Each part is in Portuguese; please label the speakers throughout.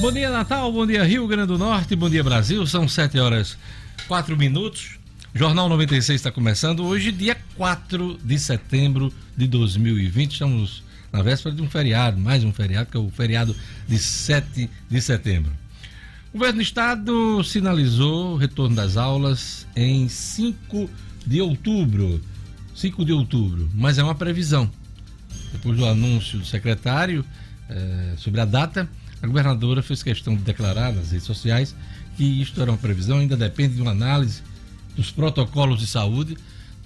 Speaker 1: Bom dia, Natal. Bom dia, Rio Grande do Norte. Bom dia, Brasil. São 7 horas 4 minutos. Jornal 96 está começando hoje, dia 4 de setembro de 2020. Estamos na véspera de um feriado, mais um feriado, que é o feriado de 7 de setembro. O governo do estado sinalizou o retorno das aulas em 5 de outubro. 5 de outubro, mas é uma previsão. Depois do anúncio do secretário eh, sobre a data, a governadora fez questão de declarar nas redes sociais que isto era uma previsão, ainda depende de uma análise dos protocolos de saúde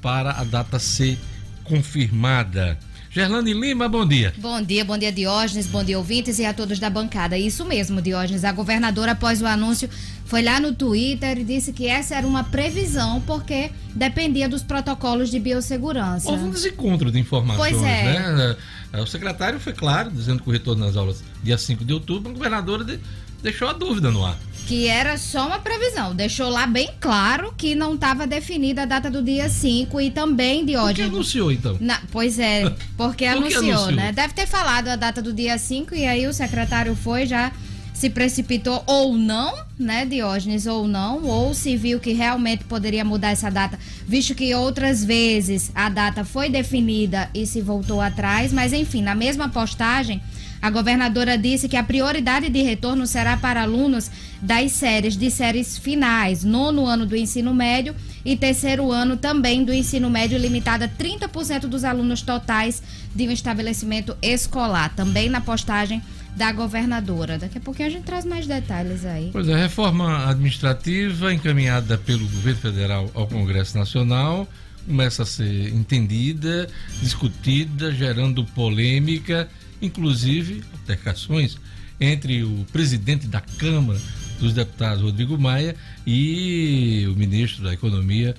Speaker 1: para a data ser confirmada. Gerlane Lima, bom dia.
Speaker 2: Bom dia, bom dia Diógenes, bom dia ouvintes e a todos da bancada. Isso mesmo, Diógenes. A governadora, após o anúncio, foi lá no Twitter e disse que essa era uma previsão porque dependia dos protocolos de biossegurança.
Speaker 1: Houve um desencontro de informações,
Speaker 2: Pois é.
Speaker 1: né? O secretário foi claro, dizendo que o retorno das aulas dia 5 de outubro, a governadora de- deixou a dúvida no ar.
Speaker 2: Que era só uma previsão. Deixou lá bem claro que não estava definida a data do dia 5 e também,
Speaker 1: Por que anunciou, então?
Speaker 2: Na- pois é, porque
Speaker 1: Por
Speaker 2: anunciou,
Speaker 1: anunciou?
Speaker 2: né? Deve ter falado a data do dia 5 e aí o secretário foi, já se precipitou ou não, né, Diógenes, ou não, ou se viu que realmente poderia mudar essa data, visto que outras vezes a data foi definida e se voltou atrás, mas enfim, na mesma postagem, a governadora disse que a prioridade de retorno será para alunos das séries de séries finais, nono ano do ensino médio e terceiro ano também do ensino médio, limitada a 30% dos alunos totais de um estabelecimento escolar. Também na postagem da governadora. Daqui a pouquinho a gente traz mais detalhes aí.
Speaker 1: Pois é, reforma administrativa encaminhada pelo governo federal ao Congresso Nacional começa a ser entendida, discutida, gerando polêmica, inclusive altercações entre o presidente da Câmara dos Deputados, Rodrigo Maia, e o ministro da Economia,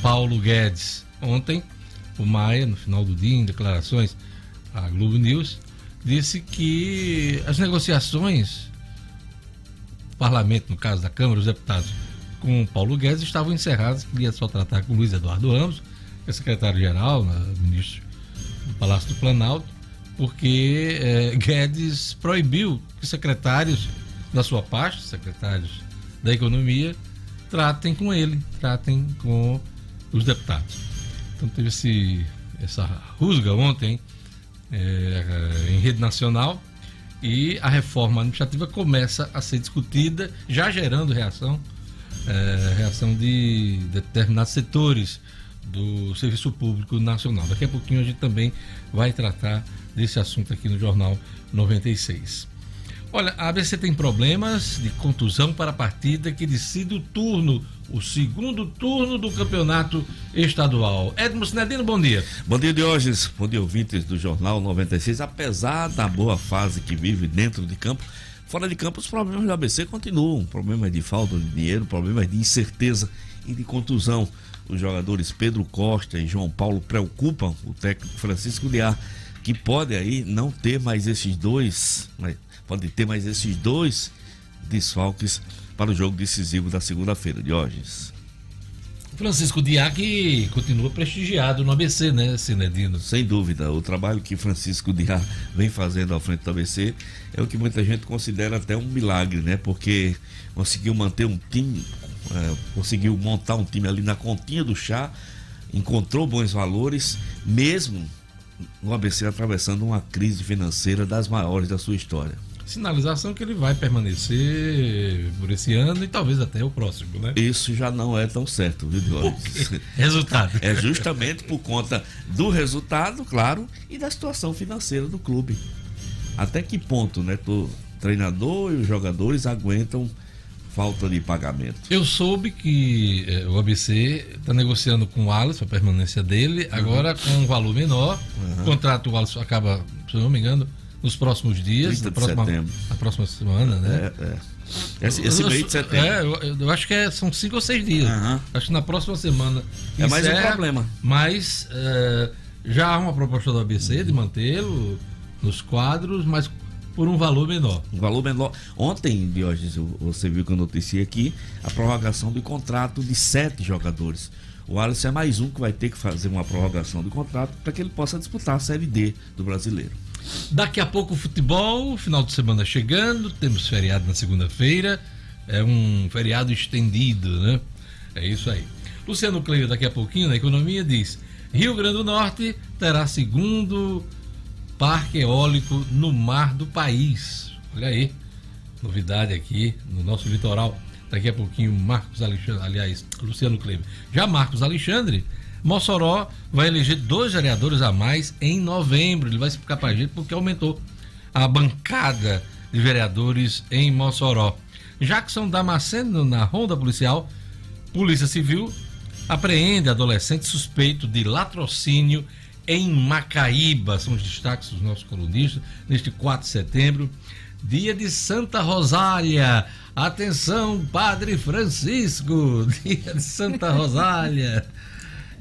Speaker 1: Paulo Guedes. Ontem, o Maia, no final do dia, em declarações à Globo News, disse que as negociações o parlamento, no caso da Câmara, os deputados, com Paulo Guedes, estavam encerrados. Queria só tratar com Luiz Eduardo Ramos, que é secretário-geral, né, ministro do Palácio do Planalto, porque eh, Guedes proibiu que secretários da sua parte, secretários da Economia, tratem com ele, tratem com os deputados. Então teve esse, essa rusga ontem eh, em rede nacional e a reforma administrativa começa a ser discutida, já gerando reação, eh, reação de determinados setores do Serviço Público Nacional. Daqui a pouquinho a gente também vai tratar desse assunto aqui no Jornal 96. Olha, a ABC tem problemas de contusão para a partida que decide o turno, o segundo turno do campeonato estadual. Edmo Sinedino, bom dia.
Speaker 3: Bom dia, Diógenes. Bom dia, ouvintes do Jornal 96. Apesar da boa fase que vive dentro de campo, fora de campo os problemas do ABC continuam. Problemas de falta de dinheiro, problemas de incerteza e de contusão. Os jogadores Pedro Costa e João Paulo preocupam o técnico Francisco Liar, que pode aí não ter mais esses dois, pode ter mais esses dois desfalques para o jogo decisivo da segunda-feira, Diógenes.
Speaker 1: Francisco Diac continua prestigiado no ABC, né, Sinedino?
Speaker 3: Sem dúvida, o trabalho que Francisco Diá vem fazendo à frente do ABC é o que muita gente considera até um milagre, né? Porque conseguiu manter um time, é, conseguiu montar um time ali na continha do chá, encontrou bons valores, mesmo o ABC atravessando uma crise financeira das maiores da sua história.
Speaker 1: Sinalização que ele vai permanecer por esse ano e talvez até o próximo, né?
Speaker 3: Isso já não é tão certo, viu, Diógenes?
Speaker 1: Resultado.
Speaker 3: É justamente por conta do resultado, claro, e da situação financeira do clube. Até que ponto, né? O treinador e os jogadores aguentam falta de pagamento.
Speaker 1: Eu soube que eh, o ABC está negociando com o Alisson a permanência dele, agora com um valor menor. O contrato do Alisson acaba, se eu não me engano, nos próximos dias,
Speaker 3: 30
Speaker 1: na próxima,
Speaker 3: setembro.
Speaker 1: na próxima semana, né?
Speaker 3: É, é. Esse, esse
Speaker 1: Eu-
Speaker 3: mês de setembro.
Speaker 1: É, eu, eu- acho que é- são cinco ou seis dias.
Speaker 3: Aham.
Speaker 1: Acho que na próxima semana.
Speaker 3: É mais um problema.
Speaker 1: Mas eh, já há uma proposta do ABC de mantê-lo nos quadros, mas por um valor menor.
Speaker 3: Um valor menor. Ontem, Diógenes, você viu que eu noticiei aqui a prorrogação do contrato de sete jogadores. O Alisson é mais um que vai ter que fazer uma prorrogação do contrato para que ele possa disputar a Série D do brasileiro.
Speaker 1: Daqui a pouco o futebol, final de semana chegando, temos feriado na segunda-feira, é um feriado estendido, né? É isso aí. Luciano Cleio, daqui a pouquinho, na economia, diz: Rio Grande do Norte terá segundo parque eólico no mar do país. Olha aí, novidade aqui no nosso litoral. Daqui a pouquinho, Marcos Alexandre, aliás, Luciano Kleber. Já Marcos Alexandre, Mossoró vai eleger dois vereadores a mais em novembro. Ele vai explicar para a gente porque aumentou a bancada de vereadores em Mossoró. Jackson Damasceno, na ronda policial, Polícia Civil apreende adolescente suspeito de latrocínio em Macaíba. São os destaques dos nossos colunistas neste 4 de setembro, dia de Santa Rosália. Atenção, Padre Francisco, dia de Santa Rosália.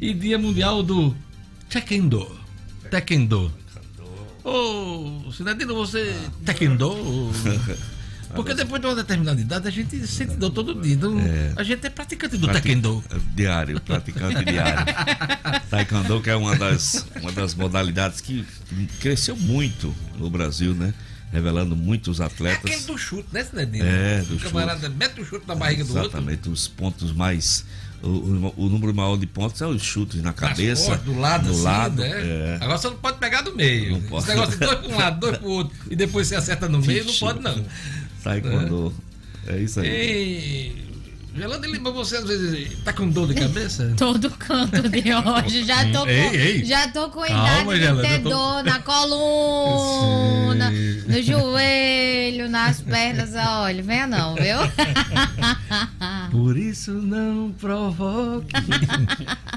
Speaker 1: E dia mundial do Taekwondo. Taekwondo. Ô, oh, Cidadino, você Taekwondo? Porque depois de uma determinada idade a gente sente dor todo dia. Então, é. A gente é praticante do Pratic... taekwondo.
Speaker 3: Diário, praticante diário. taekwondo que é uma das, uma das modalidades que cresceu muito no Brasil, né? Revelando muitos atletas. É
Speaker 1: aquele do chute, né, Cidadino?
Speaker 3: É, do o
Speaker 1: chute. camarada mete o chute na barriga
Speaker 3: Exatamente,
Speaker 1: do outro.
Speaker 3: Exatamente, os pontos mais o, o, o, número maior de pontos é os chutes na cabeça. Costas,
Speaker 1: do lado,
Speaker 3: do
Speaker 1: assim,
Speaker 3: lado.
Speaker 1: Né? É. Agora você não pode pegar do meio.
Speaker 3: Não pode.
Speaker 1: Esse negócio de dois para um lado, dois para o outro, e depois você acerta no meio, não pode, não.
Speaker 3: Taekwondo. É, é isso aí.
Speaker 1: E... Gelando Lima, você às vezes tá com dor de cabeça?
Speaker 2: Todo canto de hoje. Já tô com, ei, ei. Já tô com Calma, idade de ter tô... dor na coluna, Sim. no joelho, nas pernas. Olha, venha não, viu?
Speaker 1: Por isso não provoque.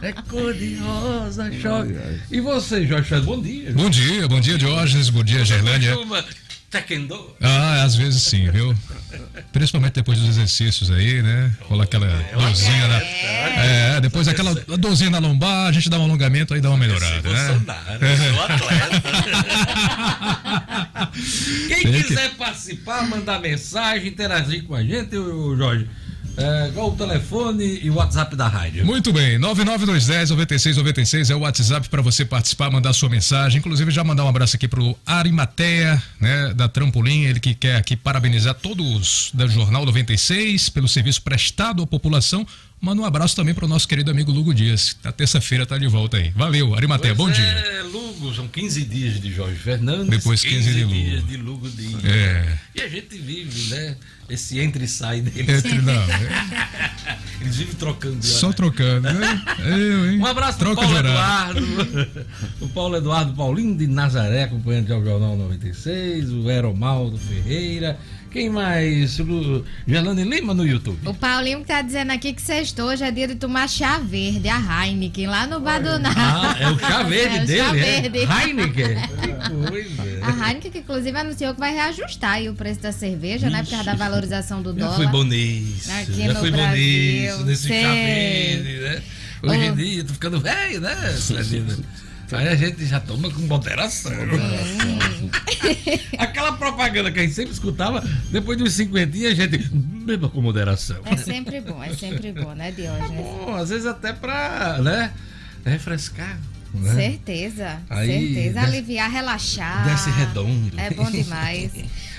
Speaker 1: É cor de rosa, choque. E você, Jorge, bom dia.
Speaker 4: Bom dia, bom dia, Diógenes. Bom dia, Gerlândia.
Speaker 1: Taekwondo?
Speaker 4: Ah, às vezes sim, viu? Principalmente depois dos exercícios aí, né? Rola aquela dorzinha na. É, depois aquela dorzinha na lombar, a gente dá um alongamento aí dá uma melhorada, né?
Speaker 1: Eu sou atleta. Quem quiser participar, mandar mensagem, interagir com a gente, Jorge. É, qual o telefone e o WhatsApp da rádio?
Speaker 4: Muito bem, 99210-9696 é o WhatsApp para você participar, mandar sua mensagem. Inclusive, já mandar um abraço aqui pro Arimateia, né, da Trampolim, ele que quer aqui parabenizar todos da Jornal 96 pelo serviço prestado à população. Manda um abraço também para o nosso querido amigo Lugo Dias, que na terça-feira tá de volta aí. Valeu, Arimateia, bom
Speaker 1: é,
Speaker 4: dia.
Speaker 1: É, Lugo, são 15 dias de Jorge Fernandes.
Speaker 4: Depois 15, 15 de Lugo.
Speaker 1: dias de Lugo Dias.
Speaker 4: É.
Speaker 1: E a gente vive, né? Esse entra e sai dele.
Speaker 4: Entre, não. É.
Speaker 1: Eles vivem trocando de
Speaker 4: Só trocando, né? Eu, hein?
Speaker 1: Um abraço para o Paulo Eduardo. o Paulo Eduardo Paulinho de Nazaré, acompanhando o Jornal 96. O Eromaldo Ferreira. Quem mais? Gerlane Lima no YouTube.
Speaker 2: O Paulinho que tá dizendo aqui que sextou hoje é dia de tomar chá verde, a Heineken, lá no Bar do
Speaker 1: Ah, é o chá verde é, dele, chá
Speaker 2: é? verde.
Speaker 1: Heineken. que
Speaker 2: coisa. A Heineken que inclusive anunciou que vai reajustar aí o preço da cerveja, Ixi. né? Por causa da valorização do dólar. Já
Speaker 1: foi bom nisso. Aqui já no foi Brasil. bom nisso, nesse chá verde, né? Hoje em dia, tô ficando velho, né, Aí a gente já toma com moderação. moderação. Aquela propaganda que a gente sempre escutava, depois dos 50 a gente beba com moderação.
Speaker 2: É sempre bom, é sempre bom, né, Diógenes? É
Speaker 1: bom, às vezes até pra, né, refrescar. Né?
Speaker 2: Certeza, Aí, certeza. Desce, Aliviar, relaxar.
Speaker 1: Desce redondo.
Speaker 2: É bom demais.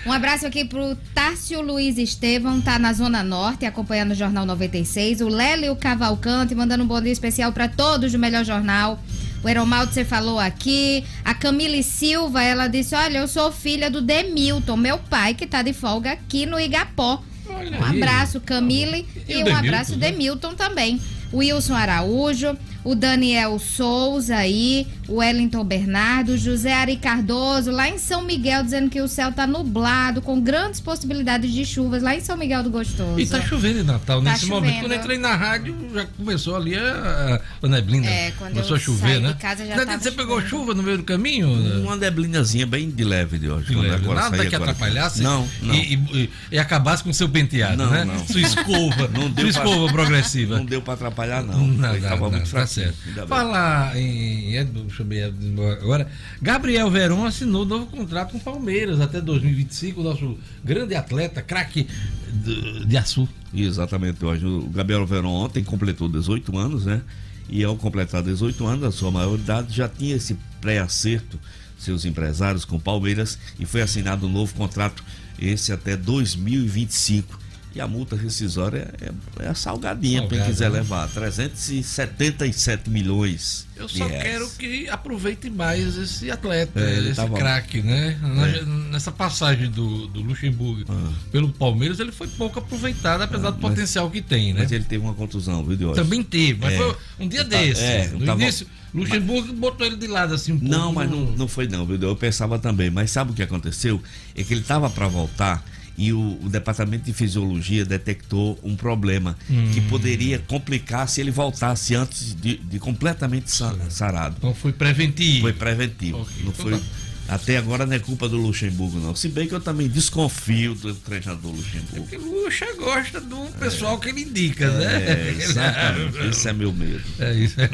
Speaker 2: Um abraço aqui pro Tárcio Luiz Estevam, tá na Zona Norte, acompanhando o Jornal 96. O Lélio Cavalcante, mandando um bom dia especial para todos do Melhor Jornal. O Eromaldo, você falou aqui. A Camille Silva, ela disse: Olha, eu sou filha do Demilton, meu pai, que tá de folga aqui no Igapó. Olha um aí. abraço, Camille, e, e um Demilton, abraço, né? Demilton também. Wilson Araújo, o Daniel Souza aí, Wellington Bernardo, José Ari Cardoso, lá em São Miguel, dizendo que o céu tá nublado, com grandes possibilidades de chuvas lá em São Miguel do Gostoso.
Speaker 1: E tá chovendo em Natal tá nesse chovendo. momento. Quando eu entrei na rádio, já começou ali a, a neblina. É, quando começou a chover, né?
Speaker 2: Casa já
Speaker 1: você
Speaker 2: chovendo.
Speaker 1: pegou chuva no meio do caminho?
Speaker 3: Uma neblinazinha bem de leve de hoje. De
Speaker 1: leve. Nada que atrapalhasse
Speaker 3: não, não.
Speaker 1: E, e, e, acabasse com seu penteado,
Speaker 3: não,
Speaker 1: né?
Speaker 3: Não.
Speaker 1: Sua escova. não deu sua escova progressiva.
Speaker 3: Não deu pra atrapalhar, não.
Speaker 1: Não, não, não, muito tá certo. Falar em chamei agora. Gabriel Veron assinou novo contrato com Palmeiras até 2025, o nosso grande atleta, craque de, de Açu.
Speaker 3: Exatamente, hoje. O Gabriel Veron ontem completou 18 anos, né? e ao completar 18 anos, a sua maioridade, já tinha esse pré-acerto, seus empresários com Palmeiras, e foi assinado um novo contrato, esse até 2025 e a multa rescisória é, é, é salgadinha para quem quiser né? levar. 377 milhões.
Speaker 1: Eu só quero que aproveite mais esse atleta, é, esse tava... craque, né? É. Nessa passagem do, do Luxemburgo ah. pelo Palmeiras, ele foi pouco aproveitado, apesar ah, do potencial que tem, né?
Speaker 3: Mas ele teve uma contusão, viu?
Speaker 1: Também teve, mas é. foi um dia desse. É, no tava... início, Luxemburgo mas... botou ele de lado assim um pouco.
Speaker 3: Não, mas não, não foi não, viu? Eu pensava também. Mas sabe o que aconteceu? É que ele tava para voltar e o, o, departamento de fisiologia detectou um problema hum. que poderia complicar se ele voltasse antes de, de completamente sarado.
Speaker 1: Então foi preventivo.
Speaker 3: Foi preventivo. Okay, não então foi. Tá. Até agora não é culpa do Luxemburgo, não. Se bem que eu também desconfio do treinador Luxemburgo. É
Speaker 1: o Luxa gosta do pessoal é. que ele indica, né?
Speaker 3: É, exatamente. Esse é meu medo.
Speaker 1: É isso. É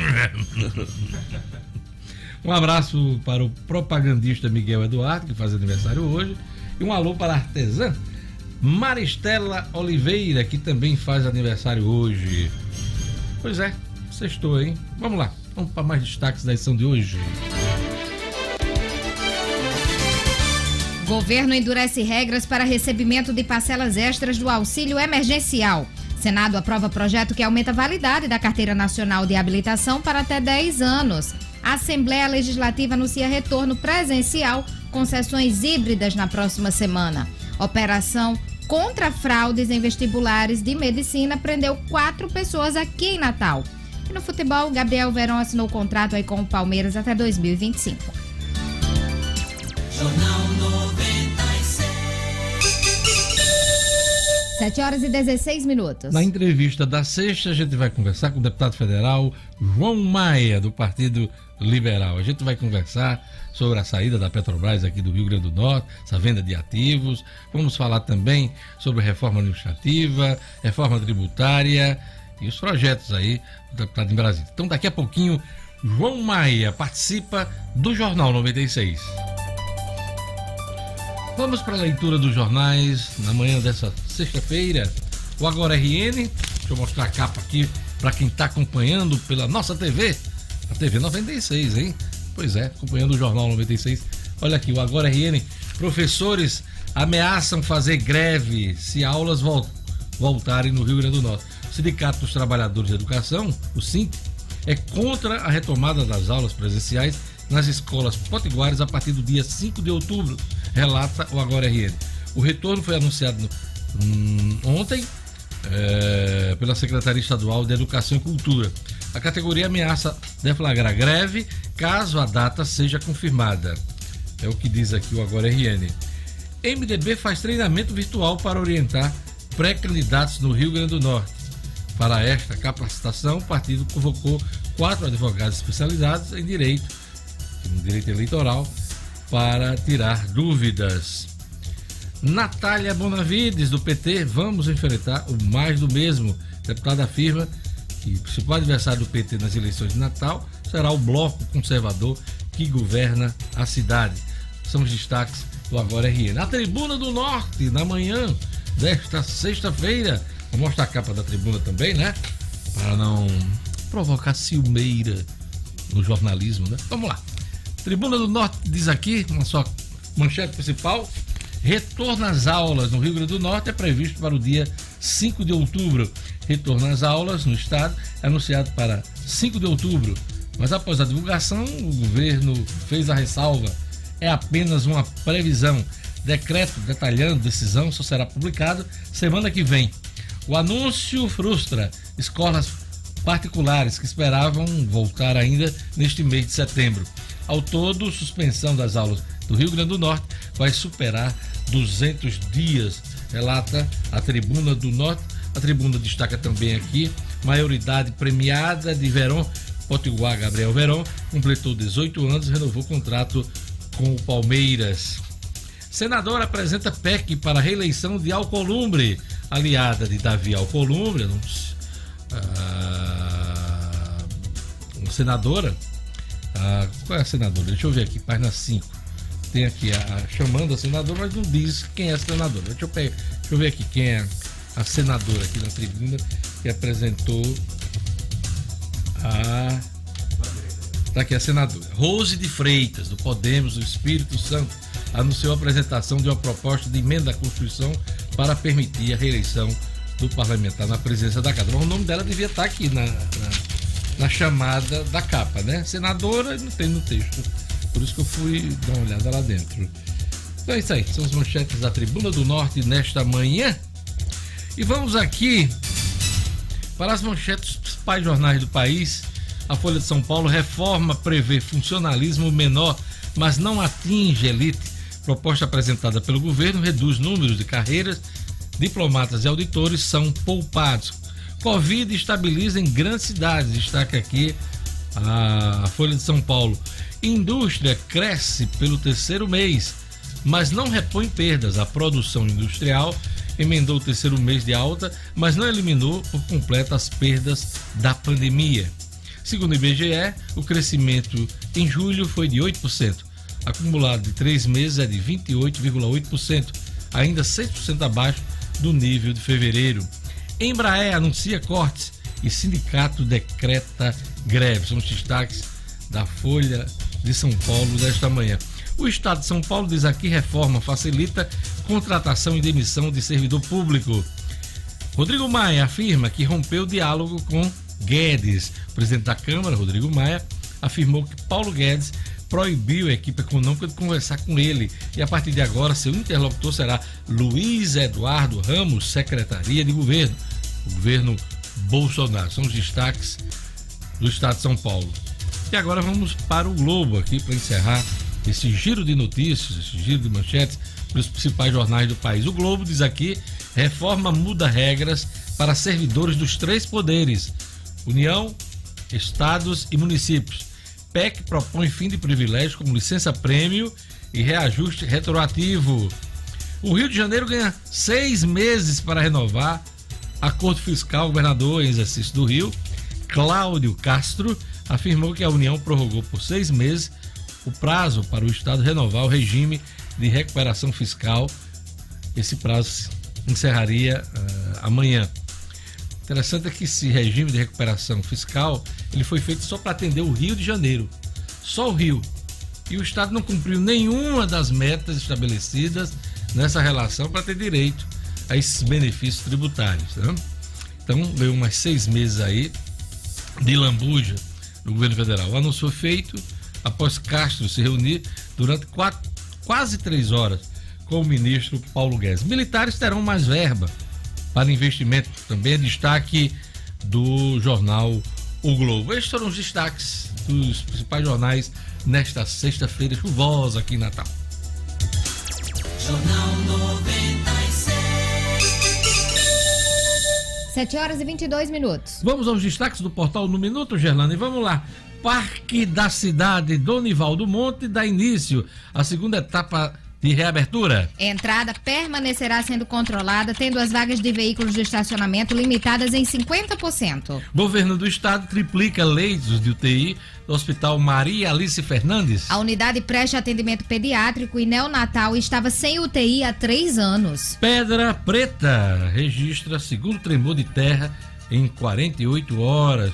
Speaker 1: um abraço para o propagandista Miguel Eduardo, que faz aniversário hoje. E um alô para a artesã Maristela Oliveira, que também faz aniversário hoje. Pois é, sextou, hein? Vamos lá, vamos para mais destaques da edição de hoje.
Speaker 2: Governo endurece regras para recebimento de parcelas extras do auxílio emergencial. Senado aprova projeto que aumenta a validade da Carteira Nacional de Habilitação para até 10 anos. A Assembleia Legislativa anuncia retorno presencial com sessões híbridas na próxima semana. Operação contra fraudes em vestibulares de medicina prendeu quatro pessoas aqui em Natal. E no futebol, Gabriel Verão assinou contrato aí com o Palmeiras até 2025. Jornal 96. 7 horas e 16 minutos.
Speaker 1: Na entrevista da sexta, a gente vai conversar com o deputado federal João Maia, do Partido Liberal. A gente vai conversar sobre a saída da Petrobras aqui do Rio Grande do Norte, essa venda de ativos. Vamos falar também sobre reforma administrativa, reforma tributária e os projetos aí do deputado em Brasília. Então, daqui a pouquinho, João Maia participa do Jornal 96. Vamos para a leitura dos jornais na manhã dessa sexta-feira. O Agora RN, deixa eu mostrar a capa aqui para quem está acompanhando pela nossa TV, a TV 96, hein? Pois é, acompanhando o Jornal 96. Olha aqui, o Agora RN. Professores ameaçam fazer greve se aulas vol voltarem no Rio Grande do Norte. O Sindicato dos Trabalhadores de Educação, o SINT, é contra a retomada das aulas presenciais nas escolas potiguares a partir do dia 5 de outubro, relata o Agora RN. O retorno foi anunciado hum, ontem é, pela Secretaria Estadual de Educação e Cultura. A categoria ameaça deflagrar greve caso a data seja confirmada. É o que diz aqui o Agora RN. MDB faz treinamento virtual para orientar pré-candidatos no Rio Grande do Norte. Para esta capacitação, o partido convocou quatro advogados especializados em direito, em direito eleitoral, para tirar dúvidas. Natália Bonavides, do PT, vamos enfrentar o mais do mesmo. Deputada afirma que o principal adversário do PT nas eleições de Natal será o bloco conservador que governa a cidade. São os destaques do Agora RN. Na Tribuna do Norte, na manhã desta sexta-feira, vou mostrar a capa da tribuna também, né? Para não provocar ciumeira no jornalismo, né? Vamos lá. Tribuna do Norte diz aqui, na sua manchete principal, retorno às aulas no Rio Grande do Norte é previsto para o dia 5 de outubro retorno às aulas no estado, é anunciado para 5 de outubro. Mas após a divulgação, o governo fez a ressalva. É apenas uma previsão. Decreto detalhando decisão só será publicado semana que vem. O anúncio frustra escolas particulares que esperavam voltar ainda neste mês de setembro. Ao todo, suspensão das aulas do Rio Grande do Norte vai superar 200 dias, relata a Tribuna do Norte a tribuna destaca também aqui, maioridade premiada de Verón, Potiguar Gabriel Verón, completou 18 anos e renovou o contrato com o Palmeiras. Senador apresenta PEC para reeleição de Alcolumbre, aliada de Davi Alcolumbre, não, ah, senadora. Ah, qual é a senadora? Deixa eu ver aqui, página 5. Tem aqui a, a chamando a senadora, mas não diz quem é a senadora. Deixa eu, deixa eu ver aqui quem é a senadora aqui na tribuna que apresentou Ah. Está aqui a senadora. Rose de Freitas, do Podemos, do Espírito Santo, anunciou a apresentação de uma proposta de emenda à Constituição para permitir a reeleição do parlamentar na presença da Casa. Mas o nome dela devia estar aqui na, na, na chamada da capa, né? Senadora não tem no texto. Por isso que eu fui dar uma olhada lá dentro. Então é isso aí, são as manchetes da Tribuna do Norte nesta manhã. E vamos aqui para as manchetes dos principais jornais do país. A Folha de São Paulo reforma prevê funcionalismo menor, mas não atinge elite. Proposta apresentada pelo governo reduz números de carreiras, diplomatas e auditores são poupados. Covid estabiliza em grandes cidades, destaca aqui a Folha de São Paulo. Indústria cresce pelo terceiro mês, mas não repõe perdas. A produção industrial emendou o terceiro mês de alta, mas não eliminou por completo as perdas da pandemia. Segundo o IBGE, o crescimento em julho foi de 8%. Acumulado de três meses é de 28,8%, ainda 6% abaixo do nível de fevereiro. Embraer anuncia cortes e sindicato decreta greve. São os destaques da Folha de São Paulo desta manhã. O Estado de São Paulo diz aqui reforma facilita contratação e demissão de servidor público. Rodrigo Maia afirma que rompeu o diálogo com Guedes. O presidente da Câmara, Rodrigo Maia, afirmou que Paulo Guedes proibiu a equipe econômica de conversar com ele e a partir de agora seu interlocutor será Luiz Eduardo Ramos, Secretaria de Governo, o governo Bolsonaro. São os destaques do Estado de São Paulo. E agora vamos para o Globo aqui para encerrar esse giro de notícias, esse giro de manchetes dos principais jornais do país. O Globo diz aqui: reforma muda regras para servidores dos três poderes: União, estados e municípios. PEC propõe fim de privilégios como licença-prêmio e reajuste retroativo. O Rio de Janeiro ganha seis meses para renovar acordo fiscal. Governador em exercício do Rio, Cláudio Castro, afirmou que a União prorrogou por seis meses o prazo para o Estado renovar o regime de recuperação fiscal. Esse prazo encerraria uh, amanhã. Interessante é que esse regime de recuperação fiscal ele foi feito só para atender o Rio de Janeiro, só o Rio. E o Estado não cumpriu nenhuma das metas estabelecidas nessa relação para ter direito a esses benefícios tributários. Né? Então, veio mais seis meses aí de lambuja no governo federal. O anúncio foi feito após Castro se reunir durante quatro, quase três horas com o ministro Paulo Guedes. Militares terão mais verba para investimento, também é destaque do jornal O Globo. Estes foram os destaques dos principais jornais nesta sexta-feira chuvosa aqui em Natal.
Speaker 2: Jornal 96. 7 horas e 22 minutos.
Speaker 1: Vamos aos destaques do portal no Minuto, Gerlane. Vamos lá. Parque da Cidade Donivaldo Monte dá início à segunda etapa de reabertura.
Speaker 2: Entrada permanecerá sendo controlada, tendo as vagas de veículos de estacionamento limitadas em 50%.
Speaker 1: Governo do Estado triplica leitos de UTI do Hospital Maria Alice Fernandes.
Speaker 2: A unidade presta atendimento pediátrico e neonatal estava sem UTI há três anos.
Speaker 1: Pedra Preta registra segundo tremor de terra em 48 horas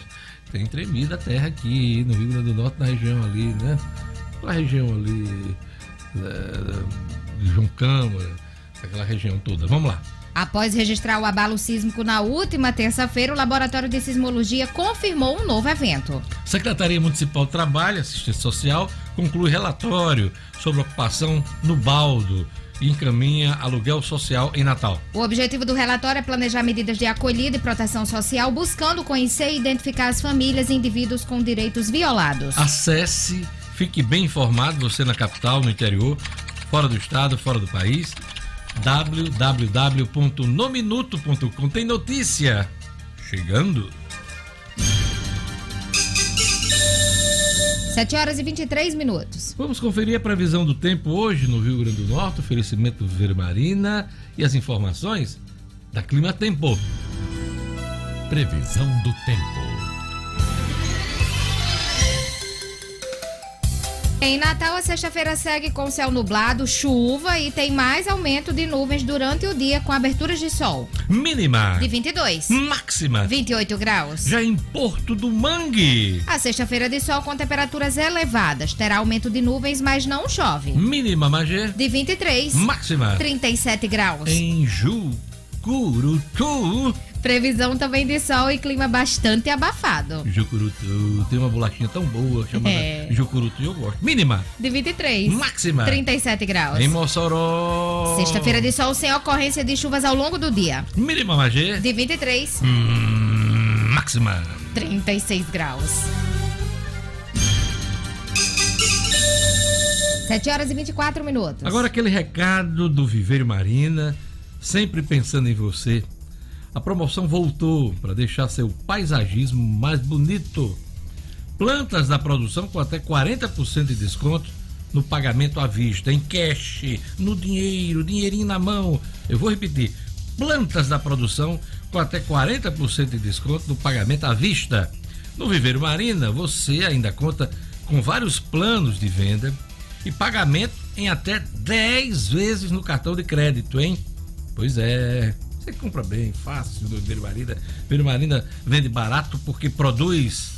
Speaker 1: tem tremida a terra aqui no Rio Grande do Norte, na região ali, né? Na região ali é, de João Câmara, aquela região toda. Vamos lá.
Speaker 2: Após registrar o abalo sísmico na última terça-feira, o Laboratório de Sismologia confirmou um novo evento.
Speaker 1: Secretaria Municipal de Trabalho e Assistência Social conclui relatório sobre ocupação no Baldo e encaminha aluguel social em Natal.
Speaker 2: O objetivo do relatório é planejar medidas de acolhida e proteção social, buscando conhecer e identificar as famílias e indivíduos com direitos violados.
Speaker 1: Acesse, fique bem informado, você na capital, no interior, fora do estado, fora do país www.nominuto.com tem notícia chegando.
Speaker 2: 7 horas e 23 minutos.
Speaker 1: Vamos conferir a previsão do tempo hoje no Rio Grande do Norte, oferecimento Vermarina e as informações da Clima Tempo.
Speaker 5: Previsão do tempo.
Speaker 2: Em Natal, a sexta-feira segue com céu nublado, chuva e tem mais aumento de nuvens durante o dia com aberturas de sol.
Speaker 1: Mínima.
Speaker 2: De 22.
Speaker 1: Máxima.
Speaker 2: 28 graus.
Speaker 1: Já em Porto do Mangue.
Speaker 2: A sexta-feira de sol com temperaturas elevadas. Terá aumento de nuvens, mas não chove.
Speaker 1: Mínima, Magé.
Speaker 2: De 23.
Speaker 1: Máxima.
Speaker 2: 37 graus.
Speaker 1: Em Jucurutu.
Speaker 2: Previsão também de sol e clima bastante abafado.
Speaker 1: Jucurutu. Tem uma bolachinha tão boa chamada
Speaker 2: É.
Speaker 1: Jucurutu. Eu gosto. Mínima.
Speaker 2: De 23.
Speaker 1: Máxima.
Speaker 2: 37 graus.
Speaker 1: Em Mossoró.
Speaker 2: Sexta-feira de sol sem ocorrência de chuvas ao longo do dia.
Speaker 1: Mínima, Magé.
Speaker 2: De 23.
Speaker 1: Hum, máxima.
Speaker 2: 36 graus. 7 horas e 24 minutos.
Speaker 1: Agora aquele recado do Viveiro Marina, sempre pensando em você. A promoção voltou para deixar seu paisagismo mais bonito. Plantas da produção com até 40% de desconto no pagamento à vista, em cash, no dinheiro, dinheirinho na mão. Eu vou repetir. Plantas da produção com até 40% de desconto no pagamento à vista. No Viveiro Marina, você ainda conta com vários planos de venda e pagamento em até 10 vezes no cartão de crédito, hein? Pois é. Você compra bem, fácil do Viveiro Marina. Viveiro Marina vende barato porque produz.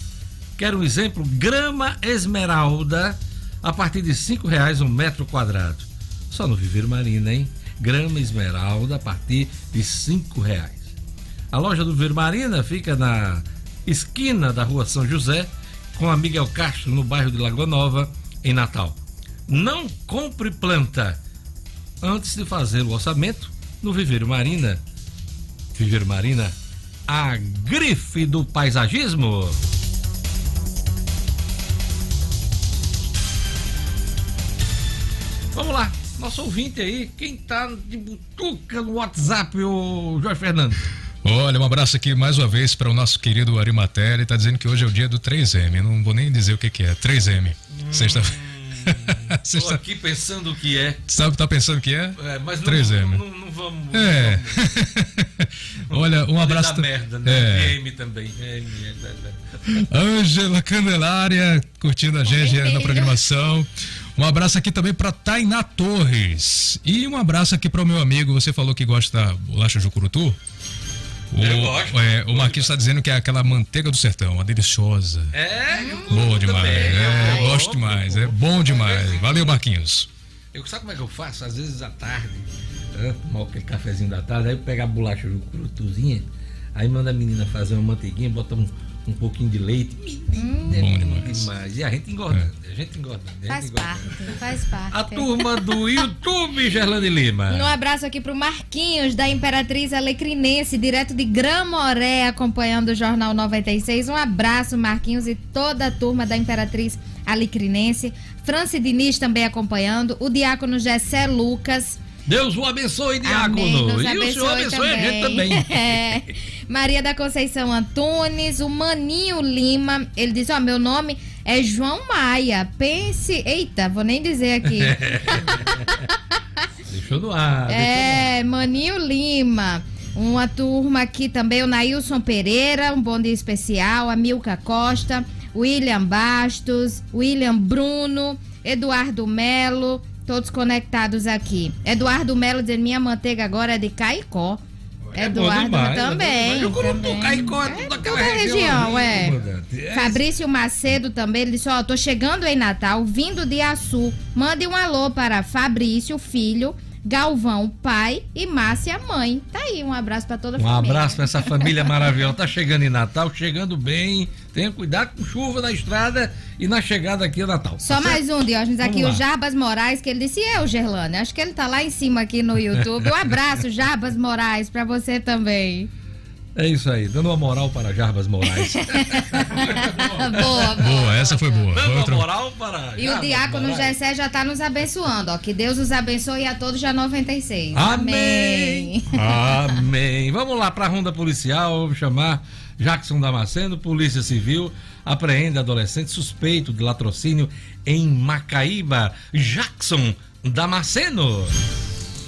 Speaker 1: Quero um exemplo? Grama esmeralda a partir de cinco reais um metro quadrado. Só no Viveiro Marina, hein? Grama esmeralda a partir de cinco reais. A loja do Viveiro Marina fica na esquina da rua São José, com a Miguel Castro, no bairro de Lagoa Nova, em Natal. Não compre planta antes de fazer o orçamento no Viveiro Marina. Viveiro Marina, a grife do paisagismo. Vamos lá, nosso ouvinte aí, quem tá de butuca no WhatsApp, o Jorge Fernando.
Speaker 4: Olha, um abraço aqui mais uma vez para o nosso querido Arimaté. Ele tá dizendo que hoje é o dia do 3M. Eu não vou nem dizer o que, que é. 3M. Sexta-feira.
Speaker 1: Tô
Speaker 4: Sexta...
Speaker 1: aqui pensando o que é,
Speaker 4: Sabe, tá pensando o que é?
Speaker 1: é, mas não,
Speaker 4: 3M.
Speaker 1: não, não, não vamos.
Speaker 4: É. Olha, um abraço.
Speaker 1: dar merda, né?
Speaker 4: É.
Speaker 1: M também. M, é, é, é.
Speaker 4: Ângela Candelária curtindo a gente na programação. Um abraço aqui também para Tainá Torres. E um abraço aqui para o meu amigo. Você falou que gosta da bolacha Jucurutu? O,
Speaker 1: Eu gosto.
Speaker 4: é, o Marquinhos está dizendo que é aquela manteiga do sertão, uma deliciosa.
Speaker 1: É,
Speaker 4: Boa demais.
Speaker 1: também,
Speaker 4: É,
Speaker 1: eu
Speaker 4: gosto demais. É bom demais. Valeu, Marquinhos.
Speaker 1: Eu, sabe como é que eu faço? Às vezes à tarde, né, tomar aquele cafezinho da tarde, aí eu pego a bolacha jucurutuzinha, aí manda a menina fazer uma manteiguinha, bota um, um pouquinho de leite. Menina, é
Speaker 4: Bom
Speaker 1: bom
Speaker 4: demais.
Speaker 1: E a gente engorda, a gente engorda. a gente
Speaker 2: Faz
Speaker 1: engorda.
Speaker 2: parte, faz parte.
Speaker 1: A turma do YouTube, Gerlane Lima.
Speaker 2: Um abraço aqui pro Marquinhos, da Imperatriz Alecrinense, direto de Gramoré, acompanhando o Jornal 96. Um abraço, Marquinhos, e toda a turma da Imperatriz Alecrinense. Franci Diniz também acompanhando. O diácono Gessé Lucas.
Speaker 1: Deus o abençoe, diácono.
Speaker 2: Amém,
Speaker 1: e o Senhor abençoe a gente também.
Speaker 2: É. Maria da Conceição Antunes, o Maninho Lima, ele diz, ó, meu nome é João Maia, pense... Eita, vou nem dizer aqui.
Speaker 1: Deixou no ar.
Speaker 2: É, Maninho Lima. Uma turma aqui também, o Nailson Pereira, um bom dia especial, a Milka Costa, William Bastos, William Bruno, Eduardo Melo, todos conectados aqui. Eduardo Melo dizendo, minha manteiga agora é de Caicó.
Speaker 1: É bom
Speaker 2: Eduardo
Speaker 1: demais,
Speaker 2: também.
Speaker 1: é
Speaker 2: também.
Speaker 1: Jucurutu, Caicó, é tudo daquela
Speaker 2: toda a
Speaker 1: região
Speaker 2: região,
Speaker 1: ali,
Speaker 2: é.
Speaker 1: É
Speaker 2: Fabrício Macedo também, ele disse, ó, tô chegando em Natal, vindo de Açu. Mande um alô para Fabrício, filho, Galvão, pai e Márcia, mãe. Tá aí, um abraço para toda a
Speaker 1: Um
Speaker 2: família.
Speaker 1: abraço pra essa família maravilhosa. Tá chegando em Natal, chegando bem. Tenha cuidado com chuva na estrada e na chegada aqui a Natal.
Speaker 2: Só
Speaker 1: Tá
Speaker 2: mais um, Diógenes,
Speaker 1: Vamos
Speaker 2: aqui,
Speaker 1: lá.
Speaker 2: o Jarbas Moraes, que ele disse, eu, Gerlane? Acho que ele tá lá em cima aqui no YouTube. Um abraço, Jarbas Moraes, para você também.
Speaker 1: É isso aí, dando uma moral para Jarbas Moraes.
Speaker 2: boa, boa.
Speaker 4: Boa, essa foi boa.
Speaker 1: dando uma
Speaker 4: outra-
Speaker 1: moral para
Speaker 2: E o
Speaker 1: Jarbas
Speaker 2: diácono
Speaker 1: Moraes.
Speaker 2: Gessé já tá nos abençoando, ó. Que Deus os abençoe a todos já 96.
Speaker 1: Amém. Amém. Vamos lá para a ronda policial, vou chamar Jackson Damasceno, Polícia Civil, apreende adolescente suspeito de latrocínio em Macaíba. Jackson Damasceno.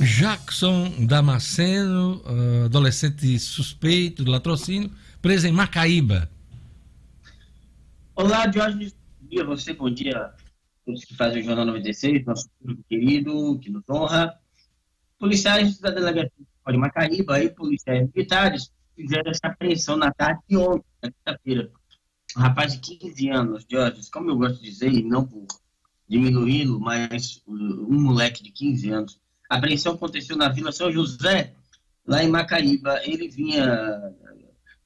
Speaker 1: Jackson Damasceno, uh, adolescente suspeito de latrocínio, preso em Macaíba.
Speaker 6: Olá, Jorge. Bom dia você, bom dia a todos que fazem o Jornal 96, nosso público querido, que nos honra. Policiais da delegacia de Macaíba e policiais militares fizeram essa apreensão na tarde de ontem, na quinta-feira. Um rapaz de 15 anos, Jorge, como eu gosto de dizer, e não por diminuí-lo, mas um moleque de 15 anos, a apreensão aconteceu na Vila São José, lá em Macaíba. Ele vinha,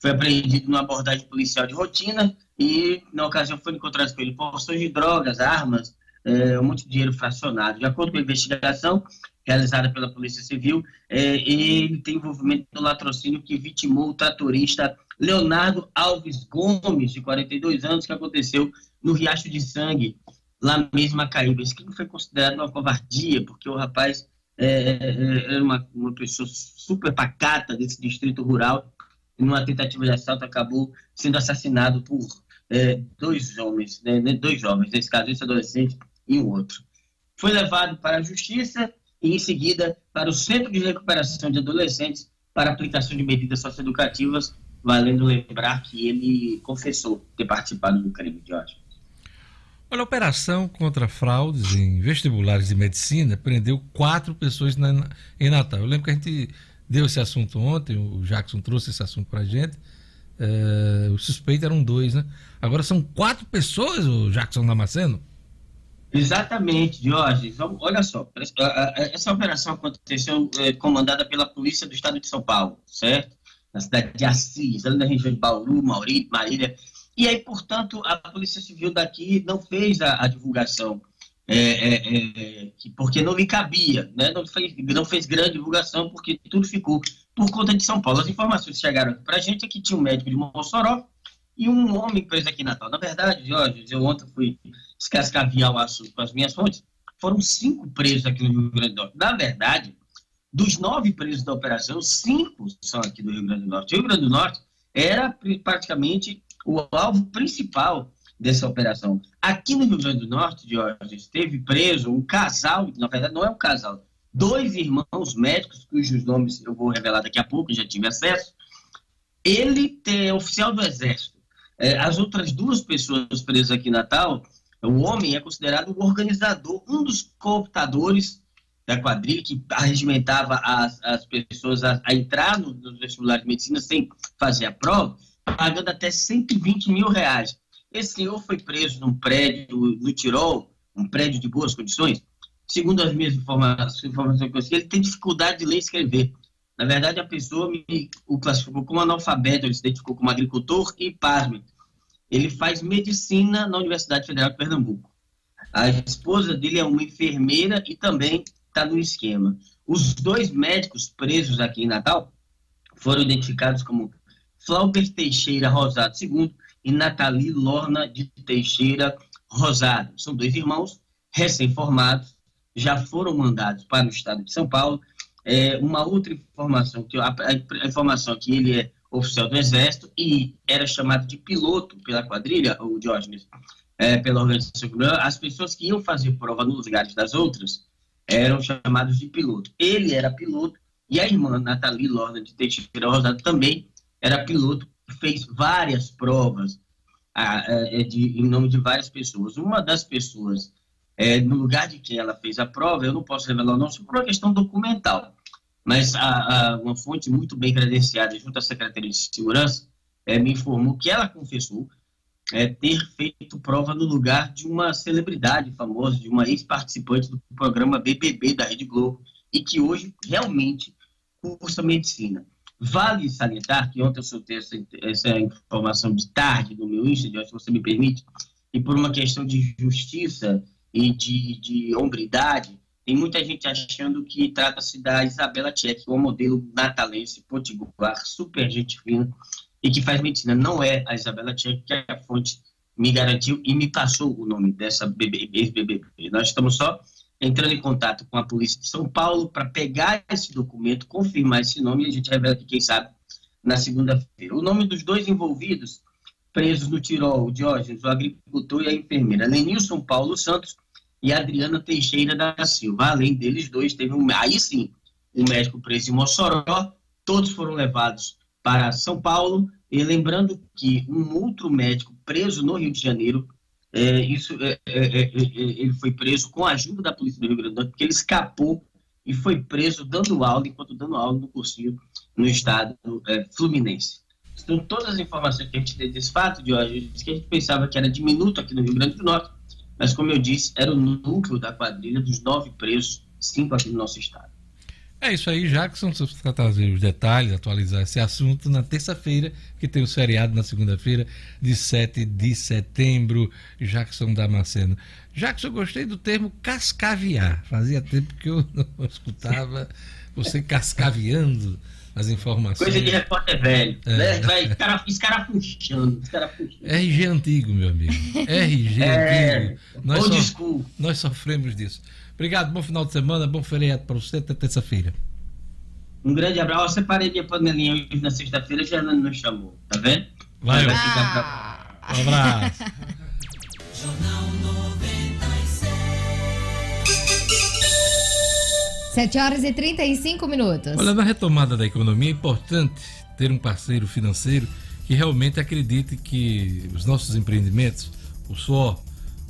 Speaker 6: foi apreendido numa abordagem policial de rotina e, na ocasião, foi encontrado com ele porções de drogas, armas, é, um monte de dinheiro fracionado. De acordo com a investigação realizada pela Polícia Civil, é, ele tem envolvimento no latrocínio que vitimou o tratorista Leonardo Alves Gomes, de 42 anos, que aconteceu no Riacho de Sangue, lá mesmo Macaíba. Isso que foi considerado uma covardia, porque o rapaz é, é, é uma, uma pessoa super pacata desse distrito rural, e numa tentativa de assalto acabou sendo assassinado por é, dois homens, né, né, dois jovens, nesse caso esse adolescente e o outro. Foi levado para a justiça e em seguida para o Centro de Recuperação de Adolescentes para aplicação de medidas socioeducativas, valendo lembrar que ele confessou ter participado do crime de ódio.
Speaker 1: Olha, a operação contra fraudes em vestibulares de medicina prendeu quatro pessoas na, em Natal. Eu lembro que a gente deu esse assunto ontem, o Jackson trouxe esse assunto para a gente. É, os suspeitos eram dois, né? Agora são quatro pessoas, o Jackson Damasceno?
Speaker 6: Exatamente, Jorge. Olha só, essa operação aconteceu é, comandada pela Polícia do Estado de São Paulo, certo? Na cidade de Assis, ali na região de Bauru, Mauri, Marília. E aí, portanto, a Polícia Civil daqui não fez a, a divulgação, é, é, é, porque não lhe cabia, né? não, fez, não fez grande divulgação, porque tudo ficou por conta de São Paulo. As informações que chegaram para a gente é que tinha um médico de Mossoró e um homem preso aqui em Natal. Na verdade, Jorge, eu ontem fui descascaviar o assunto com as minhas fontes, foram cinco presos aqui no Rio Grande do Norte. Na verdade, dos nove presos da operação, cinco são aqui do Rio Grande do Norte. O Rio Grande do Norte era praticamente o alvo principal dessa operação. Aqui no Rio Grande do Norte, Jorge, esteve preso um casal, na verdade não é um casal, dois irmãos médicos, cujos nomes eu vou revelar daqui a pouco, já tive acesso. Ele é oficial do Exército. É, as outras duas pessoas presas aqui em Natal, o homem é considerado o organizador, um dos cooptadores da quadrilha que arregimentava as, as pessoas a, a entrar no, nos vestibulares de medicina sem fazer a prova pagando até 120 mil reais. Esse senhor foi preso num prédio no Tirol, um prédio de boas condições. Segundo as minhas informações, informações que eu consegui, ele tem dificuldade de ler e escrever. Na verdade, a pessoa me o classificou como analfabeto, ele se identificou como agricultor e, pasme, ele faz medicina na Universidade Federal de Pernambuco. A esposa dele é uma enfermeira e também está no esquema. Os dois médicos presos aqui em Natal foram identificados como Flauber Teixeira Rosado II e Nathalie Lorna de Teixeira Rosado. São dois irmãos recém-formados, já foram mandados para o estado de São Paulo. É, uma outra informação, que a, a informação que ele é oficial do Exército e era chamado de piloto pela quadrilha, o Diógenes, é, pela organização as pessoas que iam fazer prova nos lugares das outras eram chamados de piloto. Ele era piloto e a irmã Nathalie Lorna de Teixeira Rosado também era piloto, fez várias provas é, de, em nome de várias pessoas. Uma das pessoas, é, no lugar de quem ela fez a prova, eu não posso revelar o nome, por uma questão documental, mas a, uma fonte muito bem credenciada junto à Secretaria de Segurança é, me informou que ela confessou é, ter feito prova no lugar de uma celebridade famosa, de uma ex-participante do programa BBB da Rede Globo, e que hoje realmente cursa medicina. Vale salientar que ontem eu soltei essa, essa informação de tarde no meu Instagram, se você me permite, e por uma questão de justiça e de, de hombridade, tem muita gente achando que trata-se da Isabela Tchek, uma modelo natalense, potiguar, super gente fina, e que faz medicina. Não é a Isabela Tchek, que a fonte me garantiu e me passou o nome dessa ex-BBB. Nós estamos só entrando em contato com a polícia de São Paulo para pegar esse documento, confirmar esse nome e a gente revela que, quem sabe, na segunda-feira. O nome dos dois envolvidos, presos no Tirol, o Diógenes, o agricultor e a enfermeira, Lenilson Paulo Santos e Adriana Teixeira da Silva. Além deles dois, teve um, aí sim, um médico preso em Mossoró, todos foram levados para São Paulo, e lembrando que um outro médico preso no Rio de Janeiro, é, isso, é, é, é, é ele foi preso com a ajuda da polícia do Rio Grande do Norte, porque ele escapou e foi preso dando aula, enquanto dando aula no cursinho no estado é, fluminense. Então, todas as informações que a gente tem desse fato de hoje, que a gente pensava que era diminuto aqui no Rio Grande do Norte, mas como eu disse, era o núcleo da quadrilha dos nove presos, cinco aqui no nosso estado.
Speaker 1: É isso aí, Jackson. Você vai trazer os detalhes, atualizar esse assunto na terça-feira, que tem o feriado na segunda-feira, de 7 de setembro. Jackson Damasceno. Jackson, eu gostei do termo cascaviar. Fazia tempo que eu não escutava você cascaviando as informações.
Speaker 6: Coisa de repórter velho. É. Né? Vai escarafuchando, escarafuchando.
Speaker 1: RG antigo, meu amigo. RG é, antigo. Nós, so, nós sofremos disso. Obrigado, bom final de semana, bom feriado para você até terça-feira.
Speaker 6: Um grande abraço. Eu separei minha panelinha hoje na sexta-feira, já não me chamou, tá vendo?
Speaker 1: Vai, vai ficar pra... Um abraço. Jornal 96.
Speaker 2: 7 horas e 35 minutos.
Speaker 1: Olha, na retomada da economia é importante ter um parceiro financeiro que realmente acredite que os nossos empreendimentos, o suor,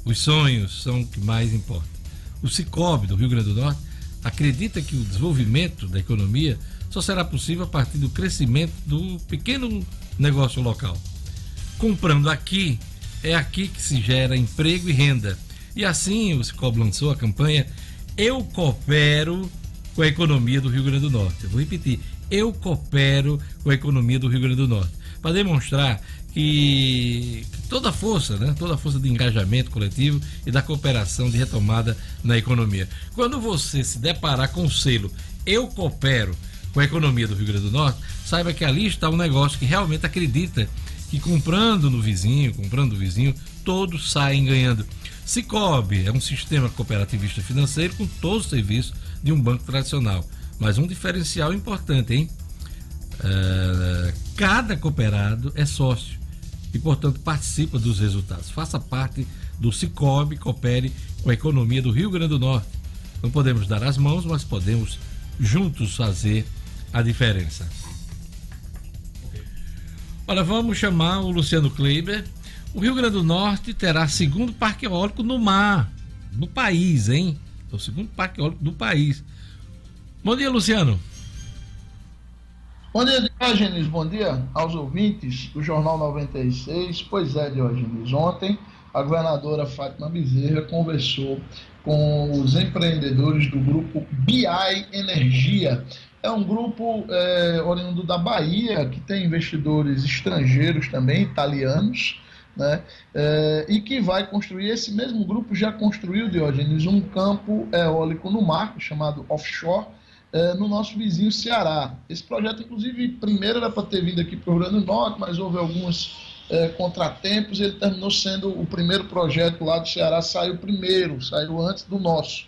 Speaker 1: os sonhos são o que mais importa. O Cicobi do Rio Grande do Norte acredita que o desenvolvimento da economia só será possível a partir do crescimento do pequeno negócio local. Comprando aqui, é aqui que se gera emprego e renda. E assim o Cicobi lançou a campanha Eu Coopero com a Economia do Rio Grande do Norte. Eu vou repetir, Eu Coopero com a Economia do Rio Grande do Norte. Para demonstrar que toda a força, né? toda a força de engajamento coletivo e da cooperação de retomada na economia. Quando você se deparar com o selo Eu Coopero com a economia do Rio Grande do Norte, saiba que ali está um negócio que realmente acredita que comprando no vizinho, comprando no vizinho, todos saem ganhando. Cicobi é um sistema cooperativista financeiro com todos os serviços de um banco tradicional. Mas um diferencial importante, hein? Uh, cada cooperado é sócio e, portanto, participa dos resultados. Faça parte do Cicobi, coopere com a economia do Rio Grande do Norte. Não podemos dar as mãos, mas podemos juntos fazer a diferença. Olha, vamos chamar o Luciano Kleiber. O Rio Grande do Norte terá segundo parque eólico no mar, no país, hein? É o segundo parque eólico do país. Bom dia, Luciano.
Speaker 7: Bom dia, Diógenes. Bom dia aos ouvintes do Jornal 96. Pois é, Diógenes. Ontem, a governadora Fátima Bezerra conversou com os empreendedores do grupo BI Energia. É um grupo é, oriundo da Bahia, que tem investidores estrangeiros também, italianos, né? É, e que vai construir, esse mesmo grupo já construiu, Diógenes, um campo eólico no mar, chamado offshore, é, no nosso vizinho Ceará. Esse projeto, inclusive, primeiro era para ter vindo aqui para o Rio Grande do Norte, mas houve alguns é, contratempos. Ele terminou sendo o primeiro projeto lá do Ceará, saiu primeiro, saiu antes do nosso.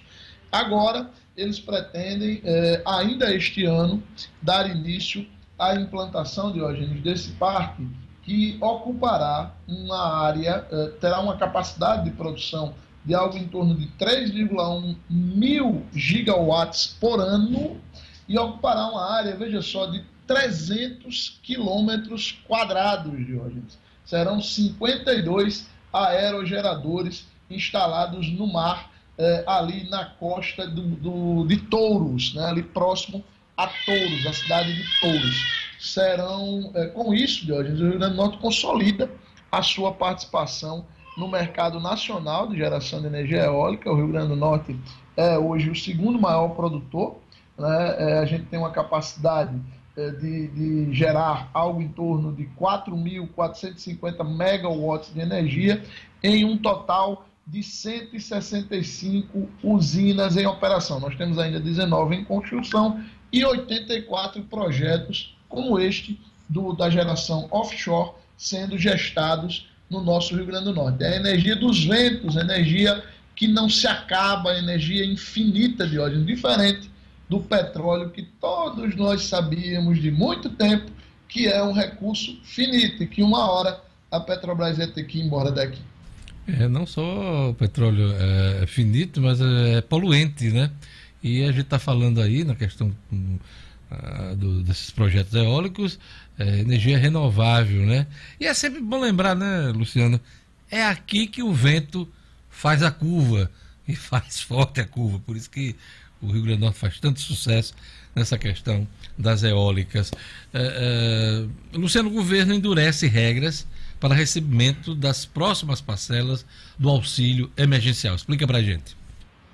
Speaker 7: Agora, eles pretendem, é, ainda este ano, dar início à implantação, Diógenes, desse parque que ocupará uma área, terá uma capacidade de produção de algo em torno de 3,1 mil gigawatts por ano e ocupará uma área, veja só, de 300 quilômetros quadrados, Diógenes. Serão 52 aerogeradores instalados no mar, eh, ali na costa do, do, de Touros, né, ali próximo a Touros, a cidade de Touros. Serão, eh, com isso, Diógenes, o Rio Grande do Norte consolida a sua participação no mercado nacional de geração de energia eólica. O Rio Grande do Norte é hoje o segundo maior produtor. Né? É, a gente tem uma capacidade é, de, de, gerar algo em torno de 4.450 megawatts de energia em um total de 165 usinas em operação. Nós temos ainda 19 em construção e 84 projetos como este do, da geração offshore sendo gestados no nosso Rio Grande do Norte. É a energia dos ventos, energia que não se acaba, energia infinita de óleo, diferente do petróleo que todos nós sabíamos de muito tempo que é um recurso finito e que uma hora a Petrobras ia ter que ir embora daqui.
Speaker 1: É, não só o petróleo é, é finito, mas é, é poluente, né? E a gente está falando aí na questão uh, do, desses projetos eólicos, é, energia renovável, né? E é sempre bom lembrar, né, Luciano? É aqui que o vento faz a curva e faz forte a curva. Por isso que o Rio Grande do Norte faz tanto sucesso nessa questão das eólicas. É, é, Luciano, o governo endurece regras para recebimento das próximas parcelas do auxílio emergencial. Explica para gente.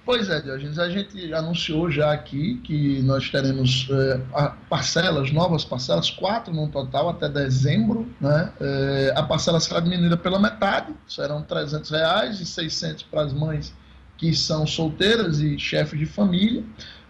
Speaker 7: Pois é, Diogenes, a gente anunciou já aqui que nós teremos é, parcelas, novas parcelas, quatro no total até dezembro. Né? É, a parcela será diminuída pela metade, serão 300 reais e 600 para as mães que são solteiras e chefes de família.